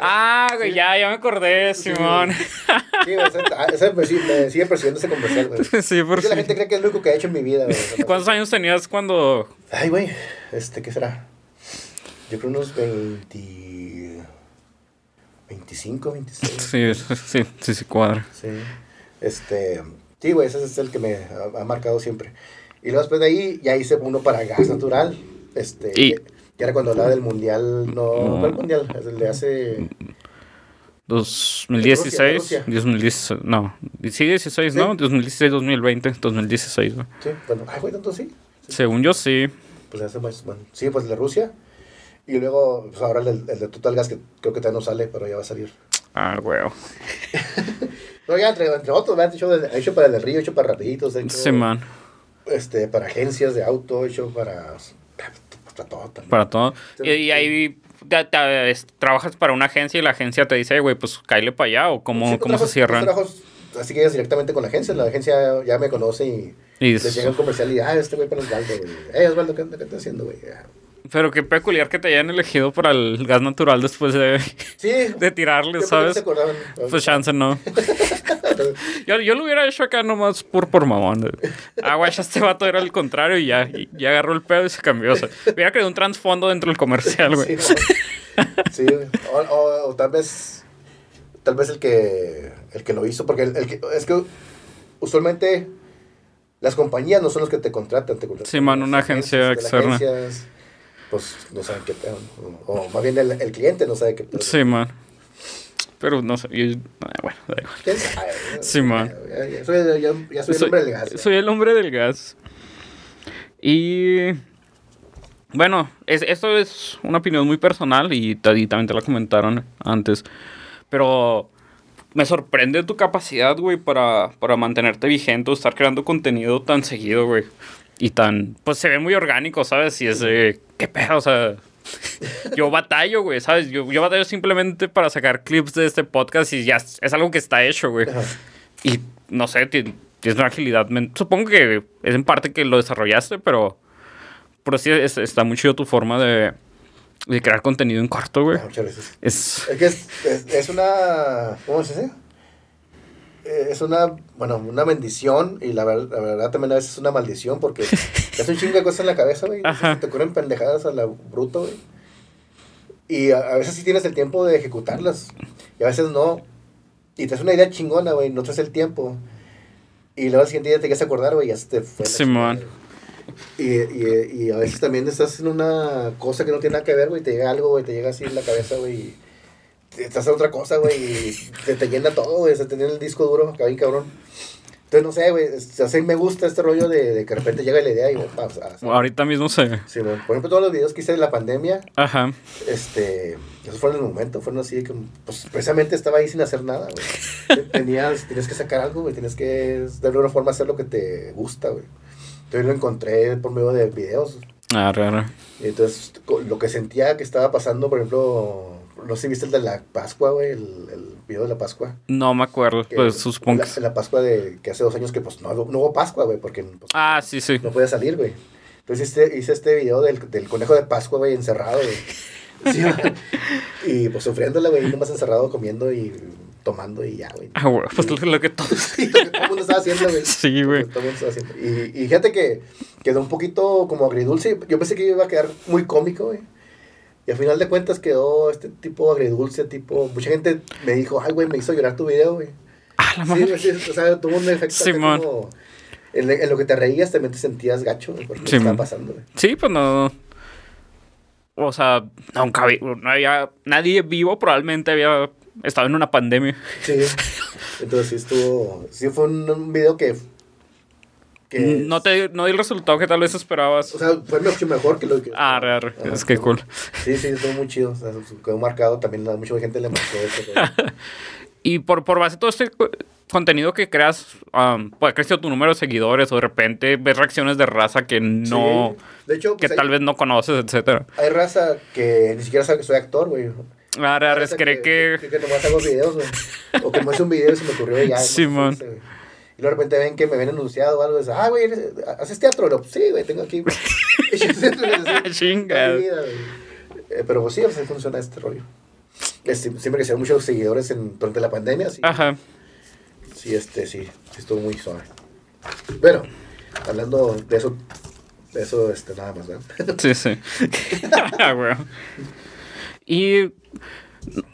Ah, güey, ya, ya me acordé, Sí, Simón. Sí, güey, ah, ese me, sigue- me sigue persiguiendo ese comercial, güey. sí, por que la sí. gente cree que es lo único que he hecho en mi vida, güey. ¿Cuántos años tenías cuando.? Ay, güey, este, ¿qué será? Yo creo unos 20... 25, 26. Sí, sí, sí, sí, cuadra. Sí. Este, sí, güey, ese es el que me ha, ha marcado siempre. Y luego después de ahí ya hice uno para gas natural. Este, Y- que, que era cuando hablaba del mundial, no, ¿cuál mundial? Es el de hace 2016, Rusia. 2016, no, sí, 16, Sí. ¿no? 2016, 2020, 2016, güey. Sí, bueno, ay, güey, tanto sí. Sí, Según yo, sí. Pues hace más, bueno, sí, pues el de Rusia. Y luego, pues ahora el, el de Total Gas, que creo que todavía no sale, pero ya va a salir. Ah, güey. No, ya entre, entre otros, ¿verdad? hecho, de- hecho para el del río, hecho para rapiditos, hecho Sí, man. este, para agencias de auto, hecho para, para todo también. Para todo. Y, y ahí te- te- es- trabajas para una agencia y la agencia te dice, güey, pues cállale para allá o cómo, Sí, cómo se cierran. trabajos así que llegas directamente con la agencia, la agencia ya me conoce y Y les es- llega un comercial y, ah, este güey para Osvaldo, güey. Eh, Osvaldo, ¿qué, qué estás haciendo, güey? Ah. Pero qué peculiar que te hayan elegido para el gas natural después de, Sí. de tirarle, ¿sabes? Pues chance no. Yo, yo lo hubiera hecho acá nomás por, por mamón. Ah, güey, ya este vato era el contrario y ya, y ya agarró el pedo y se cambió. O sea, hubiera creado un trasfondo dentro del comercial, güey. Sí. Sí, o, o- o tal vez tal vez el que el que lo hizo porque el, el que es que usualmente las compañías no son los que te contratan, te contratan Sí, man, una agencia externa. agencias, pues no saben qué pedo, o, o más bien el, el cliente no sabe qué pedo. Sí, man. Pero no sé, yo- ah, bueno, da igual. ¿Quién sabe? Sí, man. Ya, ya soy, ya, ya soy el hombre del gas. soy el hombre del gas. Y bueno, es, esto es una opinión muy personal y, y también te la comentaron antes. Pero me sorprende tu capacidad, güey, para, para mantenerte vigente o estar creando contenido tan seguido, güey. Y tan, pues se ve muy orgánico, ¿sabes? Y es de, qué pedo, o sea, yo batallo, güey, ¿sabes? Yo, yo batallo simplemente para sacar clips de este podcast y ya es, algo que está hecho, güey. Y no sé, ti- tienes una agilidad. Supongo que es en parte que lo desarrollaste, pero. Pero sí es- está muy chido tu forma de, de crear contenido en corto, güey. Ah, Muchas gracias. Es. Es que es, es, es una. ¿Cómo se dice? Es una, bueno, una bendición y la, ver- la verdad también a veces es una maldición porque te hace un chingo de cosas en la cabeza, güey. Te ocurren pendejadas a la bruto, güey. Y a, a veces sí tienes el tiempo de ejecutarlas y a veces no. Y te hace una idea chingona, güey, no te hace el tiempo. Y luego al siguiente día te quieres acordar, güey, ya se te fue. Simón. Y, y, y a veces también estás en una cosa que no tiene nada que ver, güey, te llega algo, güey, te llega así en la cabeza, güey, estás en otra cosa, güey, y te, te llena todo, güey, se te llena el disco duro, acá bien cabrón. Entonces, no sé, güey, así me gusta este rollo de, de que de repente llega la idea y, pa, o sea, Ahorita mismo se. sí, güey. por ejemplo, todos los videos que hice de la pandemia, Ajá. este, esos fueron en el momento, fueron así que, pues, precisamente estaba ahí sin hacer nada, güey. Tenías, tienes que sacar algo, güey, tienes que, de alguna forma, hacer lo que te gusta, güey. Entonces lo encontré por medio de videos. Ah, raro. Entonces, lo que sentía que estaba pasando, por ejemplo, no sé si viste el de la Pascua, güey, el, el video de la Pascua. No me acuerdo, Que pues supongo la, la Pascua de que hace dos años que pues no, no hubo Pascua, güey, porque pues, Ah, sí, sí. no podía salir, güey. Entonces hice, hice este video del, del conejo de Pascua, güey, encerrado, güey. Sí, y pues sufriéndole, güey, nomás encerrado, comiendo y tomando y ya, güey. Ah, güey, pues lo, lo que todos. Sí, lo que todo el mundo estaba haciendo, güey. Sí, güey. Todo el mundo estaba haciendo. Y, y fíjate que quedó un poquito como agridulce. Yo pensé que iba a quedar muy cómico, güey. Y al final de cuentas quedó este tipo agridulce, tipo... Mucha gente me dijo, ay, güey, me hizo llorar tu video, güey. Ah, la Sí, madre. güey, sí, o sea, tuvo un efecto Simón. como... En, en lo que te reías también te sentías gacho, güey, porque Simón. estaba pasando, güey. Sí, pues no. O sea, nunca vi- no había. Nadie vivo probablemente había estado en una pandemia. Sí. Entonces sí estuvo... Sí fue un, un video que... que No te no di el resultado que tal vez esperabas. O sea, fue mucho mejor que lo que... Ah, re, re, Ajá, es que cool. Sí, sí, estuvo muy chido. O sea, quedó marcado. También a mucha gente le marcó güey. Y por, por base de todo este co- contenido que creas, um, pues ha crecido tu número de seguidores o de repente ves reacciones de raza que no, Sí. De hecho, que pues, tal hay, vez no conoces, etcétera. hay raza que ni siquiera sabe que soy actor, güey. Ah, Raza cree que, que, que nomás hago videos, güey. O que me hace un video y se me ocurrió ya. Simón. güey. Y luego de repente ven que me ven anunciado o algo. Dicen, ah, güey, ¿haces teatro? Lo, sí, güey, tengo aquí. Yo, "Sí, Chinga. toda mi vida, güey". Eh, pero pues sí, así funciona este rollo. Este, siempre que se muchos seguidores en, durante la pandemia, sí. Ajá. Sí, este, sí, sí estuvo muy suave. Pero, hablando de eso, de eso, este, nada más, ¿verdad? Sí, sí. Ah, güey. Y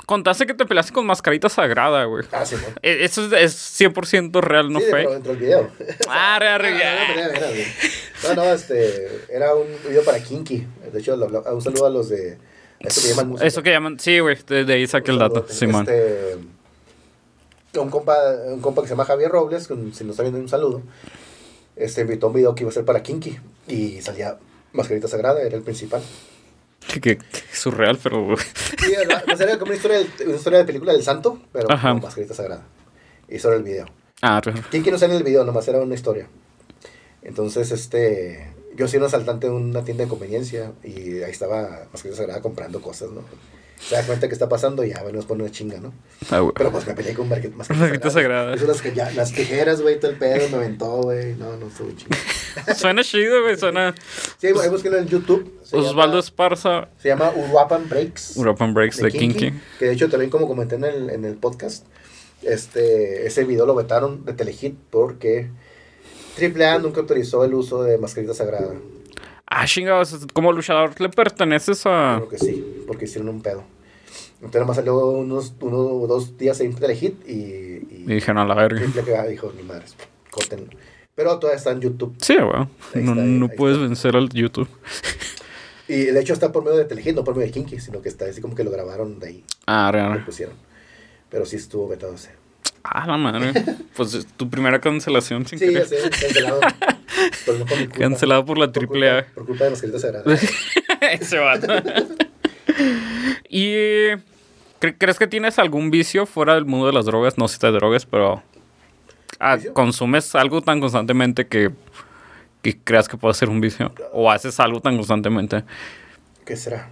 contaste que te peleaste con mascarita sagrada, güey. ah, sí. E- Eso es, es 100% real, no sí, fue. pero dentro del video. Ah, re, re, Ah, no, no, este, era un video para Kinky. De hecho, un saludo a los de, a esto que llaman música. Eso que llaman, sí, güey, de, ahí saqué el dato. Simón. Este, un compa, un compa que se llama Javier Robles, si nos está viendo un saludo, este, invitó un video que iba a ser para Kinky y salía Mascarita Sagrada, era el principal. Que, surreal, pero. Sí, pues era como una historia, del- una historia de película del santo, pero con mascarita sagrada. Y sobre el video. Ah, ¿Quién quiere usar en el video? Nomás era una historia. Entonces, este. Yo soy un asaltante de una tienda de conveniencia y ahí estaba Mascarita Sagrada comprando cosas, ¿no? Se da cuenta que está pasando y ya, bueno, nos pone una chinga, ¿no? ah, güey. Pero pues me peleé con Mascarita Sagrada. Eso las, que ya, las tijeras, güey, todo el pedo me aventó, güey. No, no, estuvo chinga. Suena chido, güey. Suena. Sí, ahí búsquenlo en YouTube. Se Osvaldo llama- Esparza, Se llama Uruapan Breaks. Urupan Breaks de Kinky. Que de hecho también como comenté en el, en el podcast, este, ese video lo vetaron de Telehit porque AAA nunca autorizó el uso de mascarita sagrada. Ah, chingados. Como luchador, ¿le perteneces a.? Creo que sí, porque hicieron un pedo. Entonces nomás salió unos uno o dos días en Telehit y, y, Y dijeron a la verga. AAA dijo, ni madres, corten. Pero todavía está en YouTube. Sí. Ahí No, está, no puedes está. vencer al YouTube. Y de hecho está por medio de Telehit, no por medio de Kinky, sino que está así como que lo grabaron de ahí, Ah, lo real. pusieron. Pero sí estuvo vetado ese. Ah, la madre. Pues es tu primera cancelación sin Sí, querer. sé, cancelado. No por mi culpa. Cancelado por la triple A. Por culpa de mascarita sagrada. Ese vato. ¿Y cre- crees que tienes algún vicio fuera del mundo de las drogas? No sé si te drogas, pero ah, consumes algo tan constantemente que, que creas que puede ser un vicio. O haces algo tan constantemente. ¿Qué será?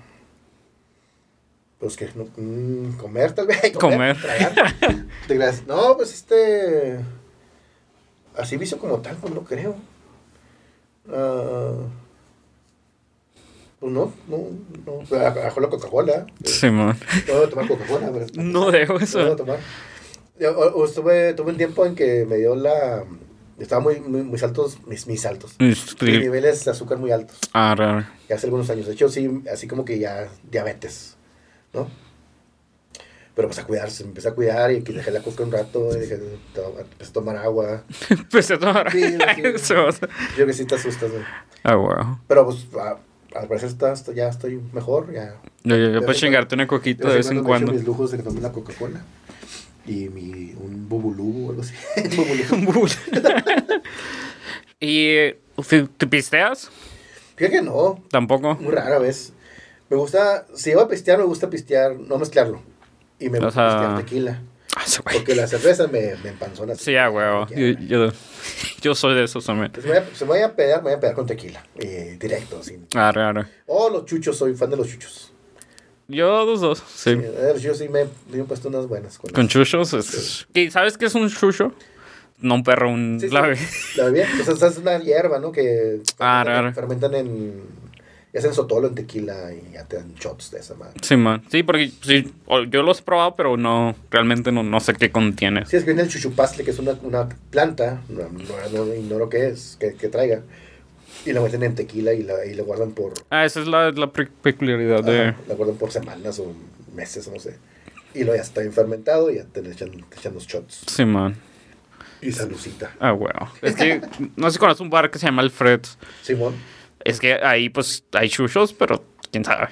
Pues que no, mm, comer tal vez. Comer. Te No, pues este. Así vicio como tal, pues no creo. Ah, pues no, no, no. Bajo la Coca-Cola. Sí. No debo tomar Coca-Cola, pero. No dejo No debo eso. tomar. Yo, o- estuve, tuve un tiempo en que me dio la. Estaba muy, muy, muy altos, mis, mis altos. Mis niveles de azúcar muy altos. Ah, raro. ya hace algunos años. De hecho, sí, así como que ya diabetes, ¿no? Pero pues a cuidarse, me empecé a cuidar y dejé la coca un rato y dejé empecé a tomar agua. Empecé a tomar. Sí, sí. Yo que sí te asustas, güey. Ah, wow. Pero pues a- al parecer está, ya estoy mejor, ya. Yo, yo, yo puedo chingarte una coquita de vez en cuando. mis lujos de que tomé una Coca-Cola y mi, un bubulú o algo así. bubulú. ¿Y te, te pisteas? Fíjate que no, Tampoco. muy rara vez. Me gusta, si iba a pistear, me gusta pistear, no mezclarlo. Y me O gusta sea, pistear tequila. Ah. Porque la cerveza me, me empanzona. así. Sí, ah, huevo. Yo, güey. yo, yo soy de esos también. Pues me voy a, se me voy a pedar, me voy a pedar con tequila. eh, directo, sin. Ah, raro. Oh, los chuchos, soy fan de los chuchos. Yo dos, dos. Sí. Eh, los chuchos sí me, me han puesto unas buenas. Con Con chuchos. Es... ¿Y sabes qué es un chucho? No un perro, un Sí, sí, la- La bebida, pues esa es una hierba, ¿no? Que Ah, fermentan, raro. fermentan en. Y hacen sotolo en tequila y ya te dan shots de esa madre. Sí, man. Sí, porque sí, yo los he probado, pero no, realmente no, no sé qué contiene. Sí, es que viene el chuchupastle, que es una, una planta, no, no, no ignoro qué es, que, que traiga. Y la meten en tequila y la, y la guardan por. Ah, esa es la, la pe- peculiaridad de... La guardan por semanas o meses, no sé. Y luego ya está bien fermentado y ya te le echan, te echan los shots. Sí, man. Y salucita. Ah, huevo. Es que no sé si conoces un bar que se llama Alfred. Simón. Es que ahí, pues, hay chuchos, pero quién sabe.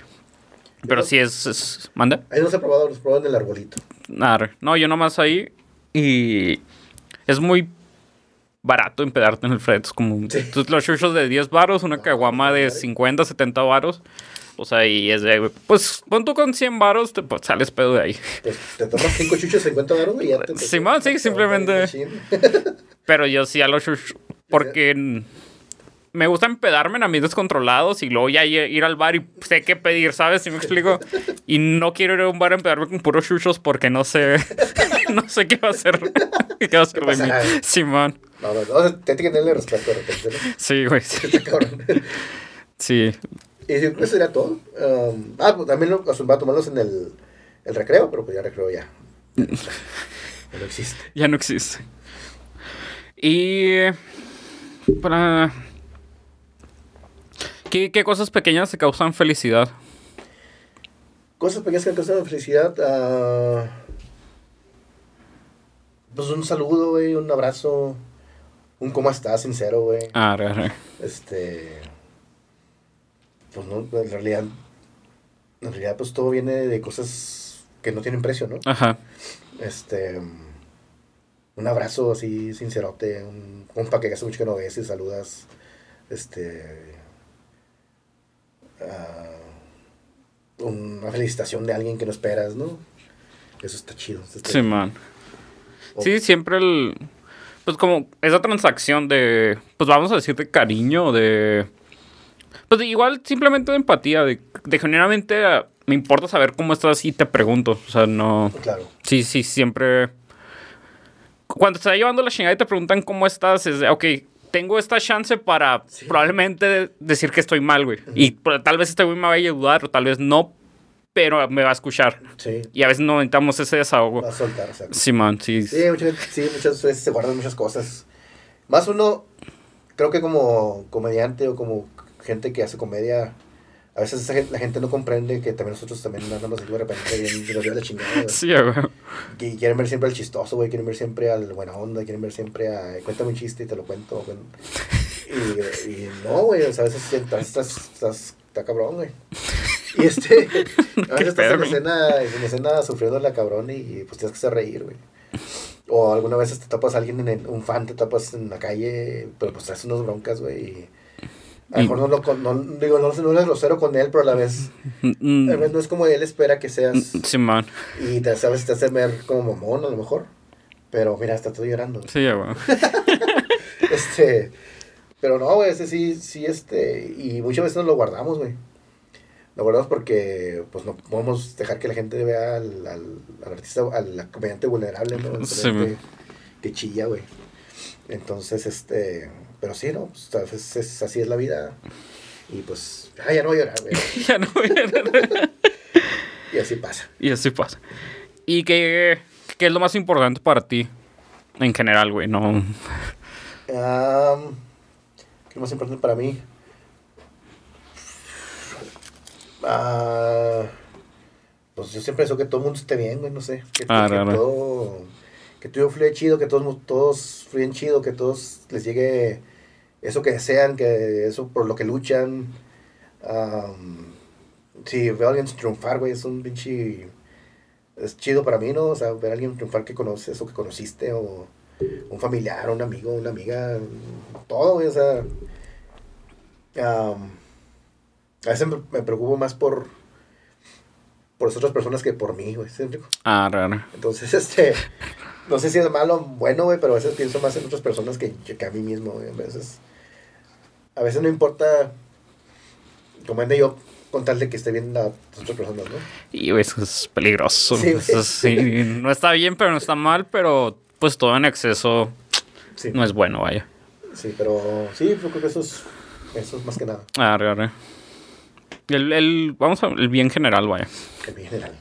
Pero sí es... es... ¿Manda? Ahí no se ha probado, los probado en el arbolito. Nada. No, yo nomás ahí. Y es muy barato empedarte en el Fred. Es como Sí. los chuchos de 10 varos, una caguama de madre. 50, 70 varos. O sea, y es de, pues, pon tú con 100 varos, te pues, sales pedo de ahí. Pues te tomas 5 chuchos, 50 baros y ya te. Simón, sí, te- simplemente-. Pero yo sí a los chuchos, porque me gusta empedarme en ambientes controlados y luego ya ir al bar y sé qué pedir, ¿sabes? Si me explico. Y no quiero ir a un bar a empedarme con puros chuchos porque no sé, no sé qué va a hacer, qué va a hacer de mí. Simón. No, no, no, te tiene que tenerle respeto de repente, ¿no? Sí, güey. sí. Y eso sería todo. Um, ah, pues también lo, va a tomarlos en el, el recreo, pero pues ya recreo ya. Ya no existe. Ya no existe. Y para ¿Qué, qué cosas pequeñas te causan felicidad? Cosas pequeñas que causan felicidad. ah, pues un saludo, güey, un abrazo. Un cómo estás, sincero, güey. Ah, re, re. Este. Pues no, en realidad. En realidad, pues todo viene de cosas que no tienen precio, ¿no? Ajá. Este. Un abrazo así, sincerote. Un compa que hace mucho que no ves y saludas. Este. Ah, una felicitación de alguien que no esperas, ¿no? Eso está chido. eso está Sí, man. Sí, siempre el. Pues como esa transacción de. Pues vamos a decir de cariño, de. Pues igual simplemente de empatía, de, de genuinamente ah, me importa saber cómo estás y te pregunto. O sea, no. Claro. Sí, sí, siempre. Cuando te está llevando la chingada y te preguntan cómo estás, es de, ok, tengo esta chance para Sí. probablemente decir que estoy mal, güey. Y tal vez este güey me vaya a ayudar, o tal vez no, pero me va a escuchar. Sí. Y a veces no necesitamos ese desahogo. Va a soltar, o sea. Sí, man, sí. Sí, mucha gente- sí, muchas veces se guardan muchas cosas. Más uno, creo que como comediante o como gente que hace comedia, a veces esa gente- la gente no comprende que también nosotros también andamos de repente bien, lleva la chingada. Sí, güey. Y quieren ver siempre al chistoso, güey, quieren ver siempre al buena onda, quieren ver siempre a... Cuéntame un chiste y te lo cuento, güey. Y, y no, güey, o sea, a veces estás, estás, estás, está cabrón, güey. Y este, a veces estás en escena, en escena sufriendo la cabrón y pues tienes que hacer reír, güey. O alguna vez te tapas a alguien, en el- un fan te tapas en la calle, pero pues traes unas broncas, güey. A lo mejor no lo, con- no, digo, no, no eres grosero con él, pero a la vez, Mm, a la vez no es como él espera que seas. mm, Sí, man. Y te sabes, te hace ver como mamón a lo mejor. Pero mira, está todo llorando. Sí, güey. Este. Pero no, güey, ese sí, sí, este. Y muchas veces nos lo guardamos, güey. Lo guardamos porque, pues, no podemos dejar que la gente vea al, al, al artista, al comediante vulnerable, ¿no? Sí, güey. que chilla, güey. Entonces, este. Pero sí, ¿no? Pues, es- así es la vida. Y pues, ah, ya no voy a llorar, güey. ya no voy a- Y así pasa. Y así pasa. ¿Y qué, qué es lo más importante para ti? En general, güey, no. Am, ¿Qué es lo más importante para mí? Ah, pues yo siempre deseo que todo el mundo esté bien, güey, no sé. Que, Ah, que raro. todo, que todo fluya chido, que todos, todos fluyen chido, que todos les llegue eso que desean, que eso por lo que luchan. Am, si veo a alguien triunfar, güey, es un pinche... Es chido para mí, ¿no? O sea, ver a alguien triunfar que conoces o que conociste o un familiar, un amigo, una amiga, todo, güey, o sea... am, a veces me, preocupo más por por las otras personas que por mí, güey. Ah, raro. Entonces, este, no sé si es malo o bueno, güey, pero a veces pienso más en otras personas que, que a mí mismo, güey, a veces, a veces no importa, como ande yo, contarle que esté bien a otras personas, ¿no? Y güey, eso es peligroso. Sí. Eso sí, no está bien, pero no está mal, pero pues todo en exceso Sí, no es bueno, vaya. sí, pero sí, yo creo que eso es, eso es más que nada, Ah, raro. El, el, vamos a el bien general, vaya. en mi general.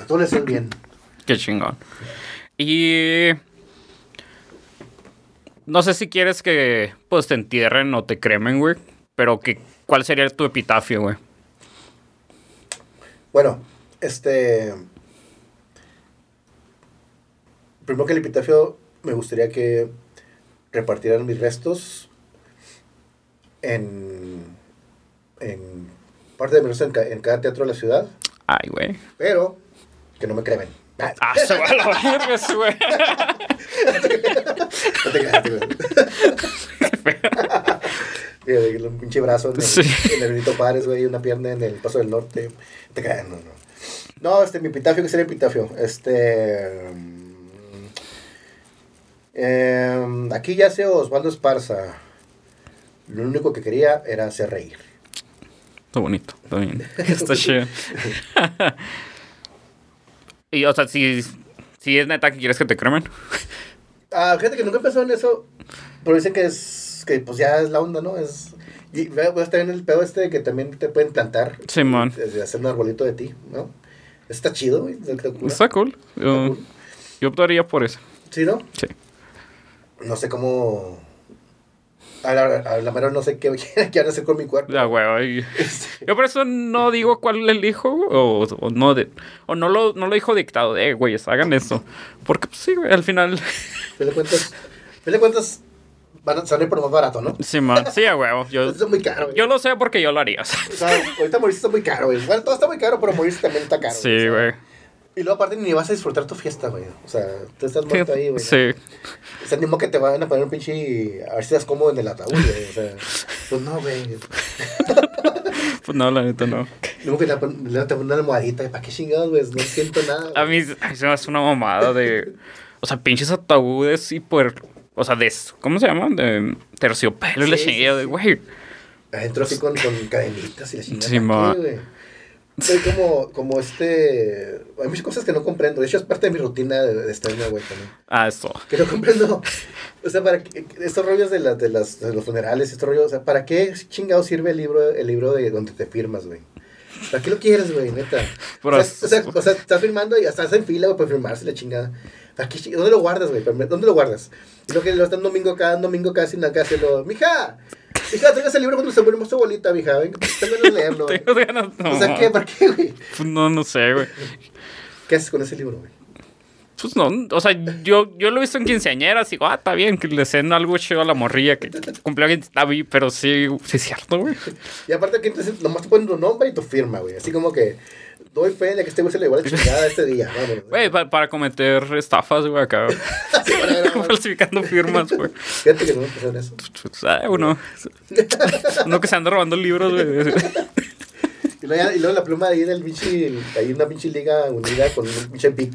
A todos les hacen bien. Qué chingón. Y. No sé si quieres que pues te entierren o te cremen, güey. Pero que, ¿cuál sería tu epitafio, güey? Bueno, este. Primero que el epitafio, me gustaría que repartieran mis restos en. en parte de restos en, ca- en cada teatro de la ciudad, Ay, güey. pero que no me cremen. Ah, se va a la verga, güey. no te creas. Eh, Un pinche brazo en el, Sí. en el Benito Juárez, güey, una pierna en el Paso del Norte. No te creas, no, no. No, este, mi epitafio, ¿qué sería epitafio? Este. em, aquí yace Osvaldo Esparza. Lo único que quería era hacer reír. Está bonito, está bien. Está chido. y, o sea, si, si es neta que quieres que te cremen. Ah, gente que nunca pensó en eso, pero dicen que es, que pues ya es la onda, ¿no? Es, y voy a estar en el pedo este de que también te pueden plantar. Simón. Desde hacer un arbolito de ti, ¿no? Está chido, güey. Está cool. Está cool. Está Yo, cool. yo optaría por eso. Sí, ¿no? Sí. No sé cómo... A la, a la mera no sé qué quieren hacer con mi cuerpo. Ya, güey. Este, Yo por eso no digo cuál elijo, o, o no de, o no lo, no lo dijo dictado de, eh, güeyes, hagan eso. Porque, pues sí, güey, al final, le cuentas... Le cuentas... Van a salir por más barato, ¿no? sí, man, sí, a huevo. Yo, es muy caro, güey. yo lo sé porque yo lo haría. O sea, ahorita morirse está muy caro, güey. Bueno, todo está muy caro, pero morirse también está caro. Sí, güey. Y luego aparte ni vas a disfrutar tu fiesta, güey. O sea, tú estás muerto ahí, güey. Sí. O sea, ni modo que te van a poner un pinche... A ver si estás cómodo en el ataúd, güey. O sea, pues no, güey. Pues no, la neta no. Luego que te pon- te ponen una almohadita. ¿Para qué chingados, güey? No siento nada. A güey. mí a mí se me hace una mamada de. O sea, pinches ataúdes y por. O sea, de. ¿Cómo se llama? De terciopelo y la Sí, sí, chingada de, sí. güey. Adentro así con, con cadenitas y la chingada. Sí, ¿para ma. qué, güey? Soy como, como este... Hay muchas cosas que no comprendo. De hecho, es parte de mi rutina de, de estar güey, también. Ah, eso. Que no comprendo. O sea, para qué- estos rollos de, las de, las, de los funerales, estos rollos, o sea, ¿para qué chingado sirve el libro, el libro de donde te firmas, güey? ¿Para qué lo quieres, güey, neta? Pero o, sea, o, sea, o sea, estás firmando y hasta estás en fila, güey, para firmarse la chingada. ¿Para qué chi- ¿Dónde lo guardas, güey? ¿Dónde lo guardas? Y lo que lo está un domingo acá, un domingo acá, sin acá, se lo... ¡Mija! Mija, traigas el libro cuando se murió tu abuelita, mija. Venga, tengo ganas de leerlo. Tengo ganas. No, O sea, ¿qué? ¿Para qué, güey? Pues no, no sé, güey. ¿Qué haces con ese libro, güey? Pues no, o sea, yo, yo lo he visto en quinceañeras y digo, ah, está bien, que le den algo chido a la morrilla que cumplió alguien, está bien, pero sí, sí es cierto, güey. Y aparte aquí entonces nomás te ponen tu nombre y tu firma, güey. Así como que doy fe de que este güey se le llevó la chingada este día. Güey, pa- para cometer estafas, güey, acá. Sí, para falsificando firmas, güey. Fíjate que no me pasó en eso. Pues, ah, uno, uno que se anda robando libros, güey. Y luego, y luego la pluma ahí del pinche, hay una pinche liga unida con un pinche pic.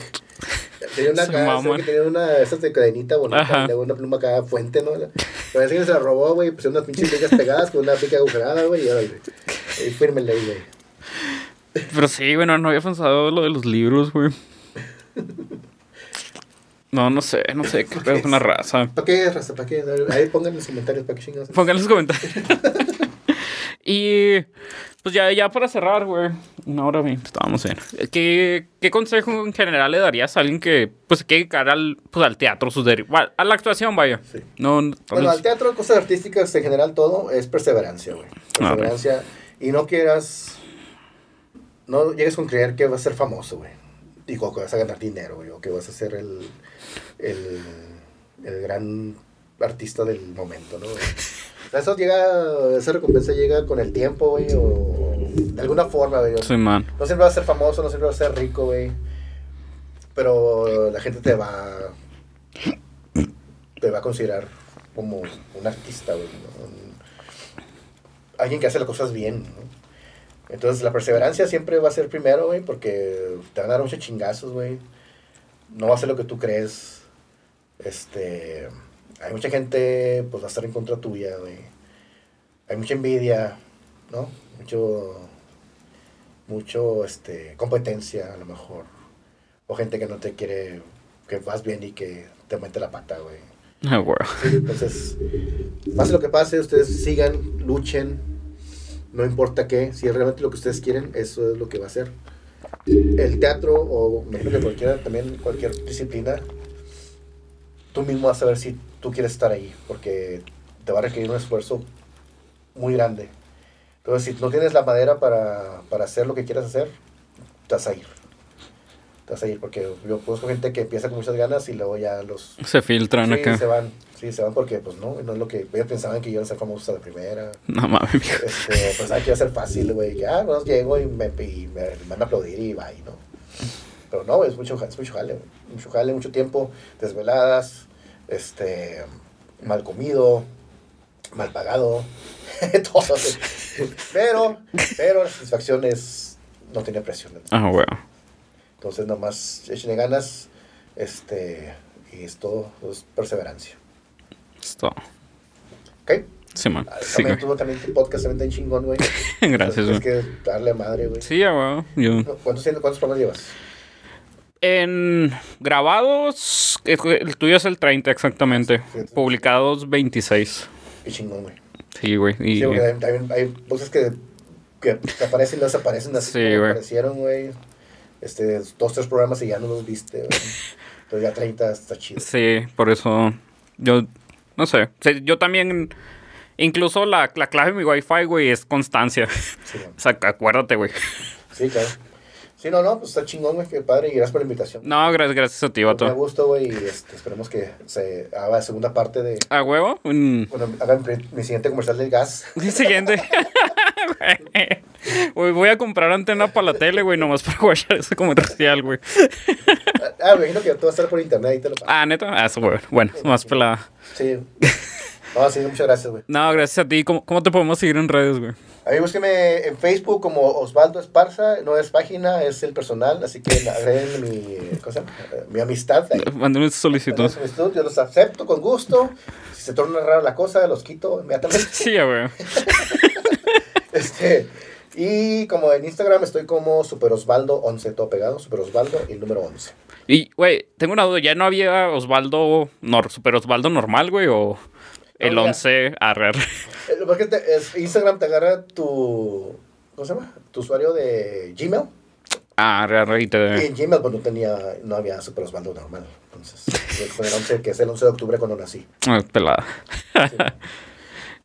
Tenía una que tenía una de esas de cadenita bonita, luego una pluma acá fuente, ¿no? Parece que se la robó, güey, pusieron unas pinches ligas pegadas con una pica agujerada, güey, y órale. Y fírmenle ahí, güey. Pero sí, güey, no, había pensado lo de los libros, güey. No, no sé, no sé qué pedo con la raza. ¿Para qué, raza? ¿Para qué? Ahí pongan en los comentarios, ¿para qué chingados? Pongan en los comentarios. y pues ya, ya para cerrar, güey. Una hora veinte, estábamos bien. ¿Qué, ¿Qué consejo en general le darías a alguien que pues quiere dedicar al, pues, al teatro, sus bueno, a la actuación, vaya? Sí. No, no, Bueno, al teatro, cosas artísticas en general, todo es perseverancia, güey. Perseverancia. Y no quieras. No llegues con creer que vas a ser famoso, güey. Digo, que vas a ganar dinero, güey. O que vas a ser el. El, el gran artista del momento, ¿no? Eso llega. Esa recompensa llega con el tiempo, güey. O de alguna forma, güey. Sí, man. No siempre vas a ser famoso, no siempre vas a ser rico, güey. Pero la gente te va. Te va a considerar como un artista, güey. alguien que hace las cosas bien, ¿no? Entonces la perseverancia siempre va a ser primero, güey, porque te van a dar muchos chingazos, güey. No va a ser lo que tú crees. Este. Hay mucha gente, pues va a estar en contra tuya, güey. Hay mucha envidia, ¿no? Mucho mucho este competencia a lo mejor o gente que no te quiere que vas bien y que te mete la pata güey Ah. Sí, entonces pase lo que pase ustedes sigan luchen no importa qué si es realmente lo que ustedes quieren eso es lo que va a ser el teatro o me imagino que cualquiera también cualquier disciplina tú mismo vas a ver si tú quieres estar ahí porque te va a requerir un esfuerzo muy grande entonces, si no tienes la madera para, para hacer lo que quieras hacer, te vas a ir. A ir, porque yo conozco gente que empieza con muchas ganas y luego ya los... Se filtran Sí, acá. se van. Sí, se van porque, pues, no, no es lo que... Ellos pensaban que iban a ser famosos a la primera. No mames. Este, pues, que iba a ser fácil, güey. Que, ah, no, llego y me, y me, me van a aplaudir y bye, ¿no? Pero no, es mucho, es mucho jale. Mucho jale, mucho tiempo, desveladas, este, mal comido, mal pagado, todo. Pero, pero la satisfacción es, no tiene precio. ¿no? Ah, güey. Entonces, nomás échenle ganas, este, y es todo, es perseverancia. Esto. ¿Ok? Sí, man. Ah, Sí, También tuvo también tu podcast, también está chingón, güey. Gracias, güey. que darle madre, güey. Sí, ya, güey. Yo. ¿Cuántos, tienes- ¿Cuántos programas llevas? En grabados, el tuyo es el 30 exactamente. Sí. Publicados 26. Qué chingón, güey. Sí, güey. Y Sí, porque también hay cosas que, aparecen y no desaparecen así Sí, güey. aparecieron, güey. Este, dos, tres programas y ya no los viste, güey. Entonces ya 30 está chido. sí, por eso yo no sé. Yo también incluso la, la clave de mi Wi-Fi, güey, es constancia. Sí. O sea, acuérdate, güey. Sí, claro. Sí, no, no, pues está chingón, güey. Qué padre y gracias por la invitación. No, gracias, gracias a ti, Me vato. gusto, güey, y este, esperemos que se haga la segunda parte de... ¿A huevo? Un... Bueno, hagan mi, mi siguiente comercial del gas. El siguiente. Güey, voy a comprar antena para la tele, güey, nomás para guachar ese comercial, güey. Ah, me imagino que todo va a estar por internet y te lo paso. Ah, neta. Ah, eso, güey. Bueno, más pelada. Sí. No, sí, muchas gracias, güey. No, gracias a ti. ¿Cómo, cómo te podemos seguir en redes, güey? A mí búsqueme en Facebook como Osvaldo Esparza, no es página, es el personal, así que agreguen mi, cosa, mi amistad. Manden una solicitud. solicitud. Yo los acepto con gusto. Si se torna rara la cosa, los quito inmediatamente. Sí, güey. Este, y como en Instagram estoy como Super Osvaldo 11, todo pegado, Super Osvaldo y el número 11. Y, güey, tengo una duda, ¿ya no había Osvaldo, Super Osvaldo normal, güey? ¿O el 11 arrer? Porque es, Instagram te agarra tu, ¿cómo se llama? Tu usuario de Gmail. Ah, arre, y, te... y en Gmail pues no tenía, no había Super Osvaldo normal. Entonces, el 11, que es el 11 de octubre cuando nací. Ah, pelada. Sí.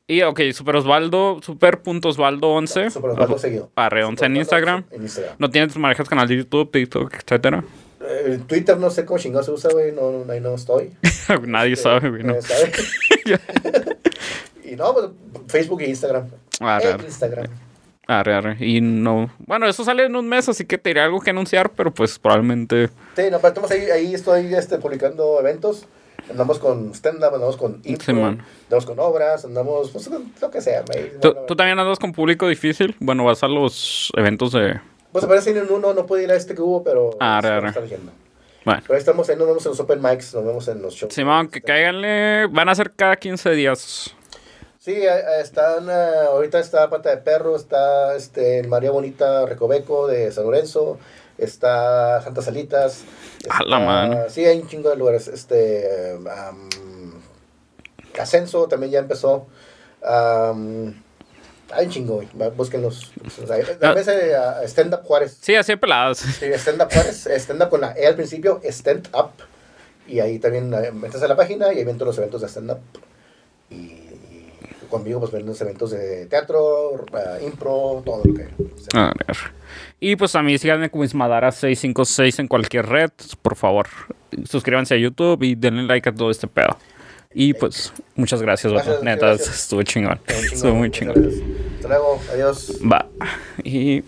Y, ok, Super Osvaldo, super.osvaldo 11. super Osvaldo seguido. Arre 11 en Instagram. En Instagram. ¿No tienes manejas canal de YouTube, TikTok, etcétera? Eh, Twitter no sé cómo chingado se usa, güey. No, ahí no estoy. Nadie este, sabe, güey. No. sabe. y no, pues Facebook e Instagram. Arre, en Instagram. Arre, arre. Y no. Bueno, eso sale en un mes, así que te diré algo que anunciar, pero pues probablemente. Sí, no, pero ahí, ahí estoy este, publicando eventos andamos con stand-up, andamos con intro, andamos con obras, andamos, pues, lo que sea. ¿Tú, ¿Tú, también andas con público difícil? Bueno, vas a los eventos de... Pues que en uno no puede ir a este que hubo, pero... Ah, raro. Bueno. Pero ahí estamos, ahí nos vemos en los open mics, nos vemos en los shows. Simón, que cáiganle, van a ser cada 15 días. Sí, están, ahorita está Pata de Perro, está este, María Bonita Recoveco de San Lorenzo, está Santa Salitas. A la mano. Sí, hay un chingo de lugares. Este. Ascenso también ya empezó. hay un chingo, búsquenlos. La mesa de Stand Up Juárez. Sí, así pelados. Sí, Stand Up Juárez. Stand Up con la E al principio, Stand Up. Y ahí también metes a la página y ahí ven todos los eventos de stand up. Y conmigo pues ven los eventos de teatro, uh, impro, todo lo que... A ver. Y pues a mí síganme como Ismadara656 en cualquier red, por favor. Suscríbanse a YouTube y denle like a todo este pedo. Y pues, muchas gracias, gracias Neta, estuvo chingón. Estuvo muy chingón. Hasta luego, adiós. Va. Y